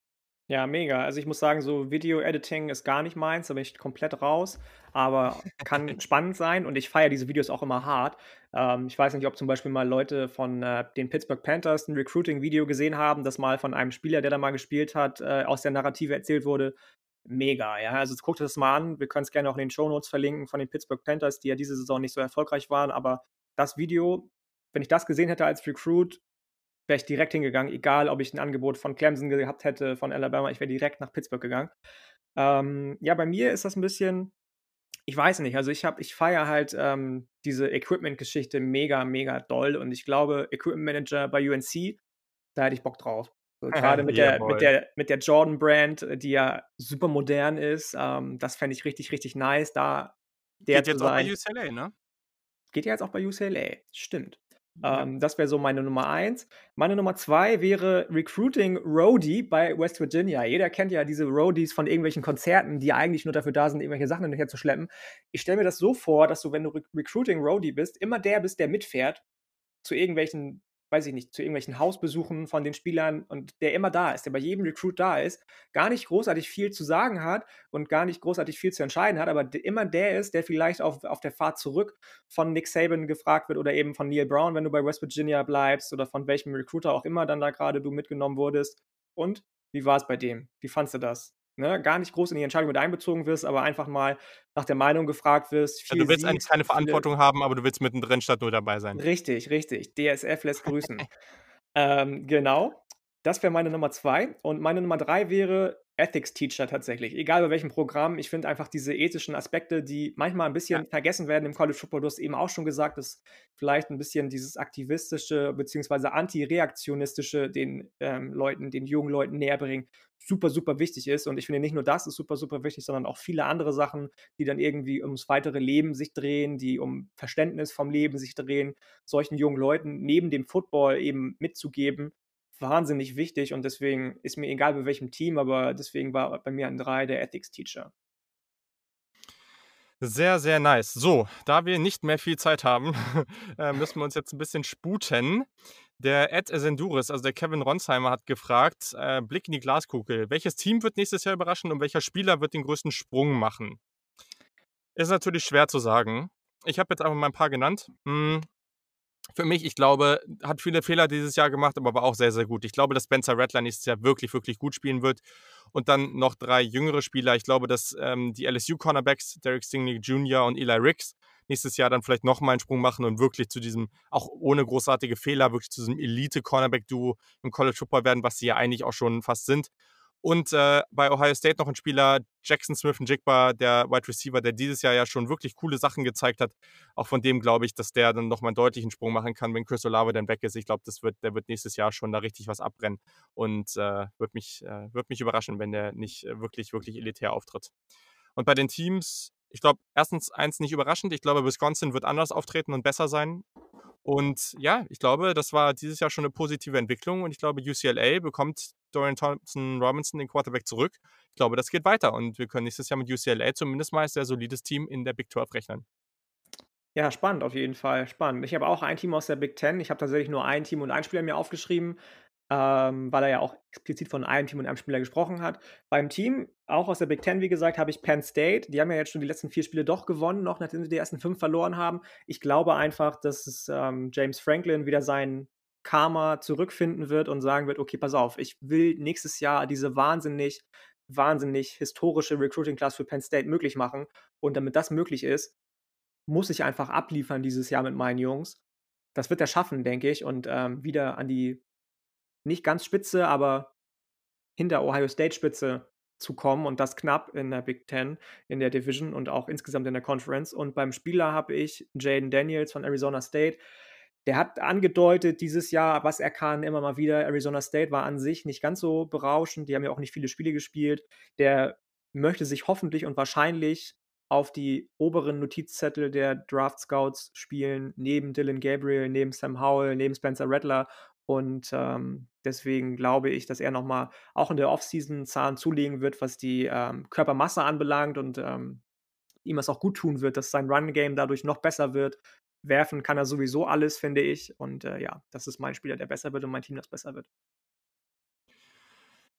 Ja, mega. Also, ich muss sagen, so Video-Editing ist gar nicht meins, da bin ich komplett raus, aber kann spannend sein und ich feiere diese Videos auch immer hart. Ähm, ich weiß nicht, ob zum Beispiel mal Leute von, äh, den Pittsburgh Panthers 'n Recruiting-Video gesehen haben, das mal von einem Spieler, der da mal gespielt hat, äh, aus der Narrative erzählt wurde. Mega, ja. Also, guckt euch das mal an. Wir können's gerne auch in den Shownotes verlinken von den Pittsburgh Panthers, die ja diese Saison nicht so erfolgreich waren, aber das Video, wenn ich das gesehen hätte als Recruit, wäre ich direkt hingegangen, egal ob ich 'n Angebot von Clemson gehabt hätte, von Alabama, ich wäre direkt nach Pittsburgh gegangen. Ähm, ja, bei mir ist das 'n bisschen ich weiß nicht, also, ich habe ich feiere halt, ähm, diese Equipment-Geschichte mega, mega doll und ich glaube, Equipment Manager bei UNC, da hätte ich Bock drauf. So grade mit der mit der mit der Jordan Brand, die ja super modern ist, ähm, das fände ich richtig, richtig nice, da der Geht jetzt auch bei sein. UCLA, ne? Geht ja jetzt auch bei UCLA, stimmt. Ja. Ähm, das wäre so meine Nummer 1. Meine Nummer 2 wäre Recruiting Roadie bei West Virginia. Jeder kennt ja diese Roadies von irgendwelchen Konzerten, die eigentlich nur dafür da sind, irgendwelche Sachen hinterher zu schleppen. Ich stelle mir das so vor, dass du, wenn du Re Recruiting Roadie bist, immer der bist, der mitfährt zu irgendwelchen weiß ich nicht, zu irgendwelchen Hausbesuchen von den Spielern und der immer da ist, der bei jedem Recruit da ist, gar nicht großartig viel zu sagen hat und gar nicht großartig viel zu entscheiden hat, aber immer der ist, der vielleicht auf, auf der Fahrt zurück von Nick Saban gefragt wird oder eben von Neil Brown, wenn du bei West Virginia bleibst oder von welchem Recruiter auch immer dann da gerade du mitgenommen wurdest. Und wie war es bei dem? Wie fandst du das? Ne, gar nicht groß in die Entscheidung mit einbezogen wirst, aber einfach mal nach der Meinung gefragt wirst, Ja, viel du willst eigentlich siehst, keine viele Verantwortung haben, aber du willst mittendrin statt nur dabei sein. Richtig, richtig. DSF lässt grüßen. Ähm, genau. Das wäre meine Nummer 2 und meine Nummer 3 wäre Ethics Teacher tatsächlich. Egal bei welchem Programm, ich finde einfach diese ethischen Aspekte, die manchmal ein Ja. bisschen vergessen werden im College Football. Du hast eben auch schon gesagt, dass vielleicht ein bisschen dieses aktivistische beziehungsweise antireaktionistische den, ähm, Leuten den jungen Leuten näherbringen, super, super wichtig ist. Und ich finde, nicht nur das ist super, super wichtig, sondern auch viele andere Sachen, die dann irgendwie ums weitere Leben sich drehen, die um Verständnis vom Leben sich drehen, solchen jungen Leuten neben dem Football eben mitzugeben, wahnsinnig wichtig. Und deswegen ist mir egal, bei welchem Team, aber deswegen war bei mir an 3 der Ethics Teacher. Sehr, sehr nice. So, da wir nicht mehr viel Zeit haben, äh, müssen wir uns jetzt 'n bisschen sputen. Der Ed Senduris, also der Kevin Ronsheimer, hat gefragt, äh, Blick in die Glaskugel: „Welches Team wird nächstes Jahr überraschen und welcher Spieler wird den größten Sprung machen?“ Ist natürlich schwer zu sagen. Ich habe jetzt einfach mal 'n paar genannt. Hm, für mich, ich glaube, hat viele Fehler dieses Jahr gemacht, aber war auch sehr, sehr gut. Ich glaube, dass Spencer Rattler nächstes Jahr wirklich, wirklich gut spielen wird. Und dann noch 3 jüngere Spieler. Ich glaube, dass, ähm, die LSU Cornerbacks, Derek Stingley Jr. und Eli Ricks, nächstes Jahr dann vielleicht noch mal 'n Sprung machen und wirklich zu diesem auch ohne großartige Fehler, wirklich zu diesem Elite-Cornerback-Duo im College Football werden, was sie ja eigentlich auch schon fast sind. Und, äh, bei Ohio State noch 'n Spieler, Jaxon Smith-Njigba, der Wide Receiver, der dieses Jahr ja schon wirklich coole Sachen gezeigt hat. Auch von dem glaube ich, dass der dann noch mal 'n deutlichen Sprung machen kann, wenn Chris Olave dann weg ist. Ich glaube, wird der wird nächstes Jahr schon da richtig was abbrennen und, äh, würde mich äh, würde mich überraschen, wenn der nicht, äh, wirklich, wirklich elitär auftritt. Und bei den Teams, ich glaube, erstens eins nicht überraschend, ich glaube, Wisconsin wird anders auftreten und besser sein. Und ja, ich glaube, das war dieses Jahr schon 'ne positive Entwicklung und ich glaube, UCLA bekommt Dorian Thompson-Robinson, den Quarterback, zurück. Ich glaube, das geht weiter und wir können nächstes Jahr mit UCLA zumindest mal als sehr solides Team in der Big 12 rechnen. Ja, spannend auf jeden Fall, spannend. Ich habe auch ein Team aus der Big 10. Ich habe tatsächlich nur ein Team und einen Spieler mir aufgeschrieben, ähm, weil er ja auch explizit von einem Team und einem Spieler gesprochen hat. Beim Team, auch aus der Big 10, wie gesagt, habe ich Penn State. Die haben ja jetzt schon die letzten 4 Spiele doch gewonnen, noch nachdem sie die ersten 5 verloren haben. Ich glaube einfach, dass es, ähm, James Franklin wieder sein Karma zurückfinden wird und sagen wird: „Okay, pass auf, ich will nächstes Jahr diese wahnsinnig, wahnsinnig historische Recruiting Class für Penn State möglich machen. Und damit das möglich ist, muss ich einfach abliefern dieses Jahr mit meinen Jungs.“ Das wird er schaffen, denke ich, und, ähm, wieder an die nicht ganz Spitze, aber hinter Ohio State Spitze zu kommen und das knapp in der Big 10, in der Division und auch insgesamt in der Conference. Und beim Spieler habe ich Jayden Daniels von Arizona State. Der hat angedeutet dieses Jahr, was er kann, immer mal wieder. Arizona State war an sich nicht ganz so berauschend. Die haben ja auch nicht viele Spiele gespielt. Der möchte sich hoffentlich und wahrscheinlich auf die oberen Notizzettel der Draft Scouts spielen, neben Dillon Gabriel, neben Sam Howell, neben Spencer Rattler. Und, ähm, deswegen glaube ich, dass er noch mal auch in der Offseason Zahlen zulegen wird, was die, ähm, Körpermasse anbelangt und, ähm, ihm das auch guttun wird, dass sein Run Game dadurch noch besser wird. Werfen kann er sowieso alles, finde ich. Und, äh, ja, das ist mein Spieler, der besser wird und mein Team, das besser wird.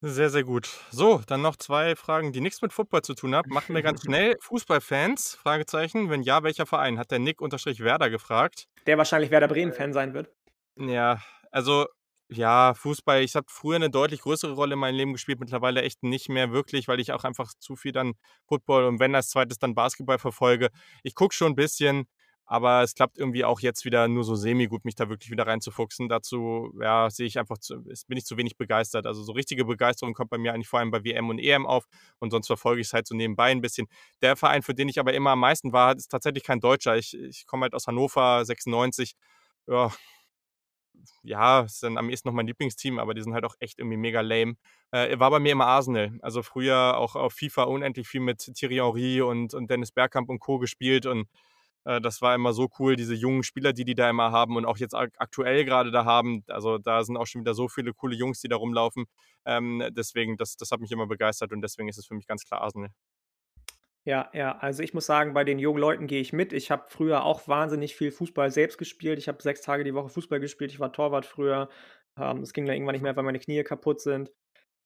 Sehr, sehr gut. So, dann noch 2 Fragen, die nix mit Football zu tun haben. Machen wir ganz schnell. Fußballfans? Fragezeichen. Wenn ja, welcher Verein? Hat der Nick_Werder gefragt. Der wahrscheinlich Werder Äh Bremen-Fan sein wird. Ja, also, ja, Fußball ich habe früher 'ne deutlich größere Rolle in meinem Leben gespielt, mittlerweile echt nicht mehr wirklich, weil ich auch einfach zu viel dann Football und wenn als 2. dann Basketball verfolge. Ich gucke schon 'n bisschen, aber es klappt irgendwie auch jetzt wieder nur so semi-gut, mich da wirklich wieder reinzufuchsen. Dazu, ja, sehe ich einfach zu bin ich zu wenig begeistert. Also, so richtige Begeisterung kommt bei mir eigentlich vor allem bei WM und EM auf und sonst verfolge ich's halt so nebenbei 'n bisschen. Der Verein, für den ich aber immer am meisten war, ist tatsächlich kein Deutscher. Ich ich komme halt aus Hannover 96. Ja ja, ist dann am ehesten noch mein Lieblingsteam, aber die sind halt auch echt irgendwie mega lame. Äh, war bei mir immer Arsenal. Also früher auch auf FIFA unendlich viel mit Thierry Henry und, und Dennis Bergkamp und Co. gespielt und äh, das war immer so cool, diese jungen Spieler, die die da immer haben und auch jetzt aktuell gerade da haben. Also da sind auch schon wieder so viele coole Jungs, die da rumlaufen. Ähm, deswegen, das, das hat mich immer begeistert und deswegen ist es für mich ganz klar Arsenal. Ja, ja, also ich muss sagen, bei den jungen Leuten gehe ich mit. Ich habe früher auch wahnsinnig viel Fußball selbst gespielt. Ich habe sechs Tage die Woche Fußball gespielt. Ich war Torwart früher. Ähm, es ging dann irgendwann nicht mehr, weil meine Knie kaputt sind.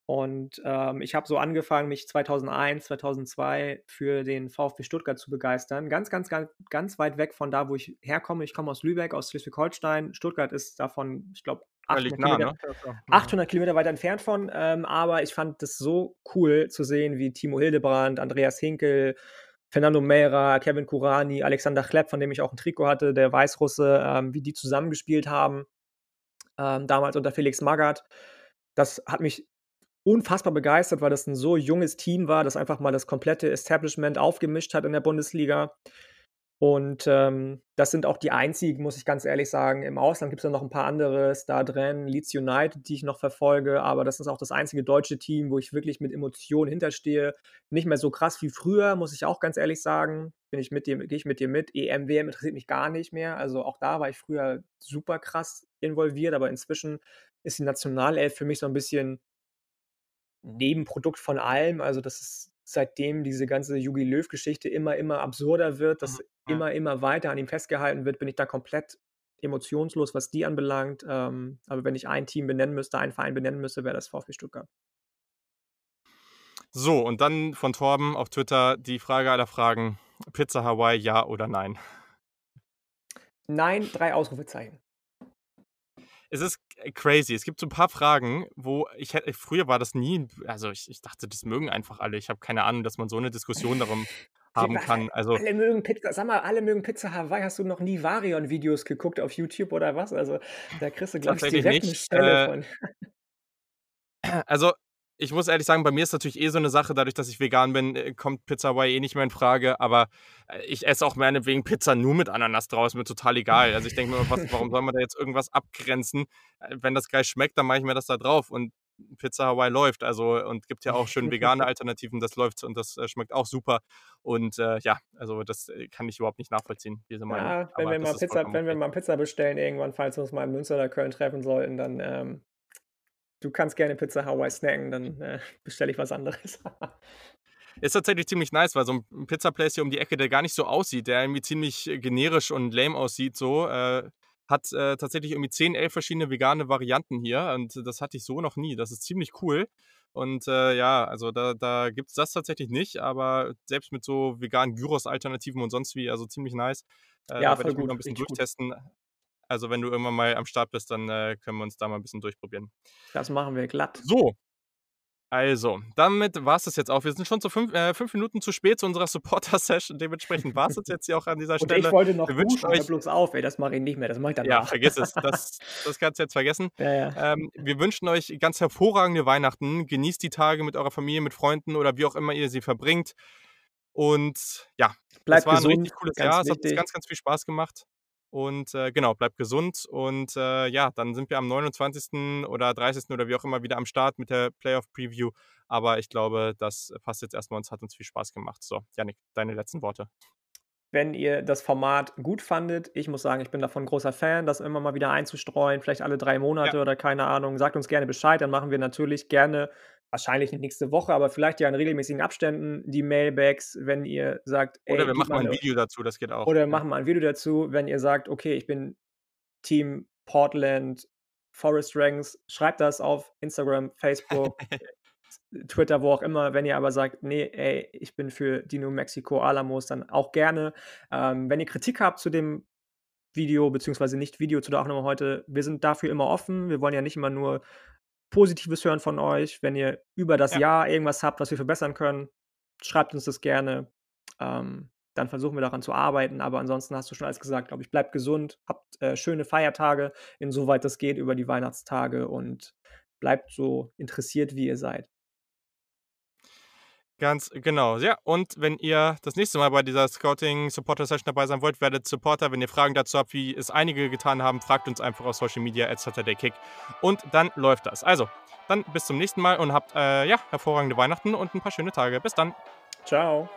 Und ähm, ich habe so angefangen, mich 2001, 2002 für den VfB Stuttgart zu begeistern. Ganz, ganz, ganz, ganz weit weg von da, wo ich herkomme. Ich komme aus Lübeck, aus Schleswig-Holstein. Stuttgart ist davon, ich glaube, 800, nah, Kilometer, ne? 800 Kilometer weit entfernt von. Ähm, aber ich fand das so cool zu sehen, wie Timo Hildebrand, Andreas Hinkel, Fernando Mera, Kevin Kurani, Alexander Klepp, von dem ich auch ein Trikot hatte, der Weißrusse, ähm, wie die zusammengespielt haben. Ähm, damals unter Felix Magath. Das hat mich unfassbar begeistert, weil das ein so junges Team war, das einfach mal das komplette Establishment aufgemischt hat in der Bundesliga. Und ähm, das sind auch die einzigen, muss ich ganz ehrlich sagen. Im Ausland gibt es ja noch ein paar andere, Star drin, Leeds United, die ich noch verfolge, aber das ist auch das einzige deutsche Team, wo ich wirklich mit Emotionen hinterstehe. Nicht mehr so krass wie früher, muss ich auch ganz ehrlich sagen. Bin ich mit dir, gehe ich mit dir mit. EM, WM interessiert mich gar nicht mehr. Also auch da war ich früher super krass involviert, aber inzwischen ist die Nationalelf für mich so ein bisschen Nebenprodukt von allem. Also, dass es seitdem diese ganze Jogi Löw-Geschichte immer, immer absurder wird, dass mhm. immer, immer weiter an ihm festgehalten wird, bin ich da komplett emotionslos, was die anbelangt. Ähm, aber wenn ich ein Team benennen müsste, einen Verein benennen müsste, wäre das VfB Stuttgart. So, und dann von Torben auf Twitter die Frage aller Fragen: Pizza Hawaii, ja oder nein? Nein, drei Ausrufezeichen es ist crazy. Es gibt so ein paar Fragen, wo ich hätte, früher war das nie, also ich, ich dachte, das mögen einfach alle. Ich habe keine Ahnung, dass man so eine Diskussion darum haben kann. Also, alle mögen Pizza, sag mal, alle mögen Pizza Hawaii. Hast du noch nie Varion-Videos geguckt auf YouTube oder was? Also da kriegst du, glaube ich, direkt nicht. eine Stelle äh, von. Also ich muss ehrlich sagen, bei mir ist natürlich eh so eine Sache, dadurch, dass ich vegan bin, äh, kommt Pizza Hawaii eh nicht mehr in Frage. Aber äh, ich esse auch meinetwegen Pizza nur mit Ananas draus, mir total egal. Also ich denke mir, was, warum soll man da jetzt irgendwas abgrenzen? Äh, wenn das geil schmeckt, dann mache ich mir das da drauf. Und Pizza Hawaii läuft. Also und gibt ja auch schön vegane Alternativen, das läuft und das äh, schmeckt auch super. Und äh, ja, also das kann ich überhaupt nicht nachvollziehen, diese Meinung. Ja, wenn, wir mal, Pizza, wenn wir mal Pizza bestellen, irgendwann, falls wir uns mal in Münster oder Köln treffen sollten, dann ähm, du kannst gerne Pizza Hawaii snacken, dann äh, bestelle ich was anderes. ist tatsächlich ziemlich nice, weil so ein Pizza Place hier um die Ecke, der gar nicht so aussieht, der irgendwie ziemlich äh, generisch und lame aussieht, so, äh, hat äh, tatsächlich irgendwie 10, 11 verschiedene vegane Varianten hier und das hatte ich so noch nie. Das ist ziemlich cool. Und äh, ja, also da, da gibt es das tatsächlich nicht, aber selbst mit so veganen Gyros-Alternativen und sonst wie, also ziemlich nice. Äh, ja, da werde ich mich noch ein bisschen durchtesten. Gut. Also wenn du irgendwann mal am Start bist, dann äh, können wir uns da mal ein bisschen durchprobieren. Das machen wir glatt. So. Also, damit war es das jetzt auch. Wir sind schon zu fünf, äh, fünf Minuten zu spät zu unserer Supporter-Session. Dementsprechend war es jetzt hier auch an dieser Stelle. Und ich wollte noch wir wünschen euch bloß auf, ey, das mache ich nicht mehr, das mache ich dann Ja, vergiss es, das, das kannst du jetzt vergessen. Ja, ja. Ähm, wir wünschen euch ganz hervorragende Weihnachten. Genießt die Tage mit eurer Familie, mit Freunden oder wie auch immer ihr sie verbringt. Und ja, Bleibt das war gesund, ein richtig cooles Jahr. Es hat uns ganz, ganz viel Spaß gemacht. Und äh, genau, bleibt gesund. Und äh, ja, dann sind wir am 29. oder 30. oder wie auch immer wieder am Start mit der Playoff-Preview. Aber ich glaube, das passt jetzt erstmal und es hat uns viel Spaß gemacht. So, Janik, deine letzten Worte. Wenn ihr das Format gut fandet, ich muss sagen, ich bin davon großer Fan, das immer mal wieder einzustreuen, vielleicht alle drei Monate ja. oder keine Ahnung. Sagt uns gerne Bescheid, dann machen wir natürlich gerne wahrscheinlich nicht nächste Woche, aber vielleicht ja in regelmäßigen Abständen die Mailbags, wenn ihr sagt, ey, Oder wir machen mal ein Video dazu, das geht auch. Oder wir machen mal ein Video dazu, wenn ihr sagt, okay, ich bin Team Portland, Forest Ranks, schreibt das auf Instagram, Facebook, Twitter, wo auch immer. Wenn ihr aber sagt, nee, ey, ich bin für die New Mexico Alamos, dann auch gerne. Ähm, wenn ihr Kritik habt zu dem Video, beziehungsweise nicht Video zu der Aufnahme heute, wir sind dafür immer offen. Wir wollen ja nicht immer nur Positives hören von euch. Wenn ihr über das ja. Jahr irgendwas habt, was wir verbessern können, schreibt uns das gerne. Ähm, dann versuchen wir daran zu arbeiten. Aber ansonsten hast du schon alles gesagt, glaube ich. Bleibt gesund, habt äh, schöne Feiertage, insoweit das geht, über die Weihnachtstage und bleibt so interessiert, wie ihr seid. Ganz genau. Ja, und wenn ihr das nächste Mal bei dieser Scouting-Supporter-Session dabei sein wollt, werdet Supporter. Wenn ihr Fragen dazu habt, wie es einige getan haben, fragt uns einfach auf Social Media at SaturdayKick und dann läuft das. Also, dann bis zum nächsten Mal und habt, äh, ja, hervorragende Weihnachten und ein paar schöne Tage. Bis dann. Ciao.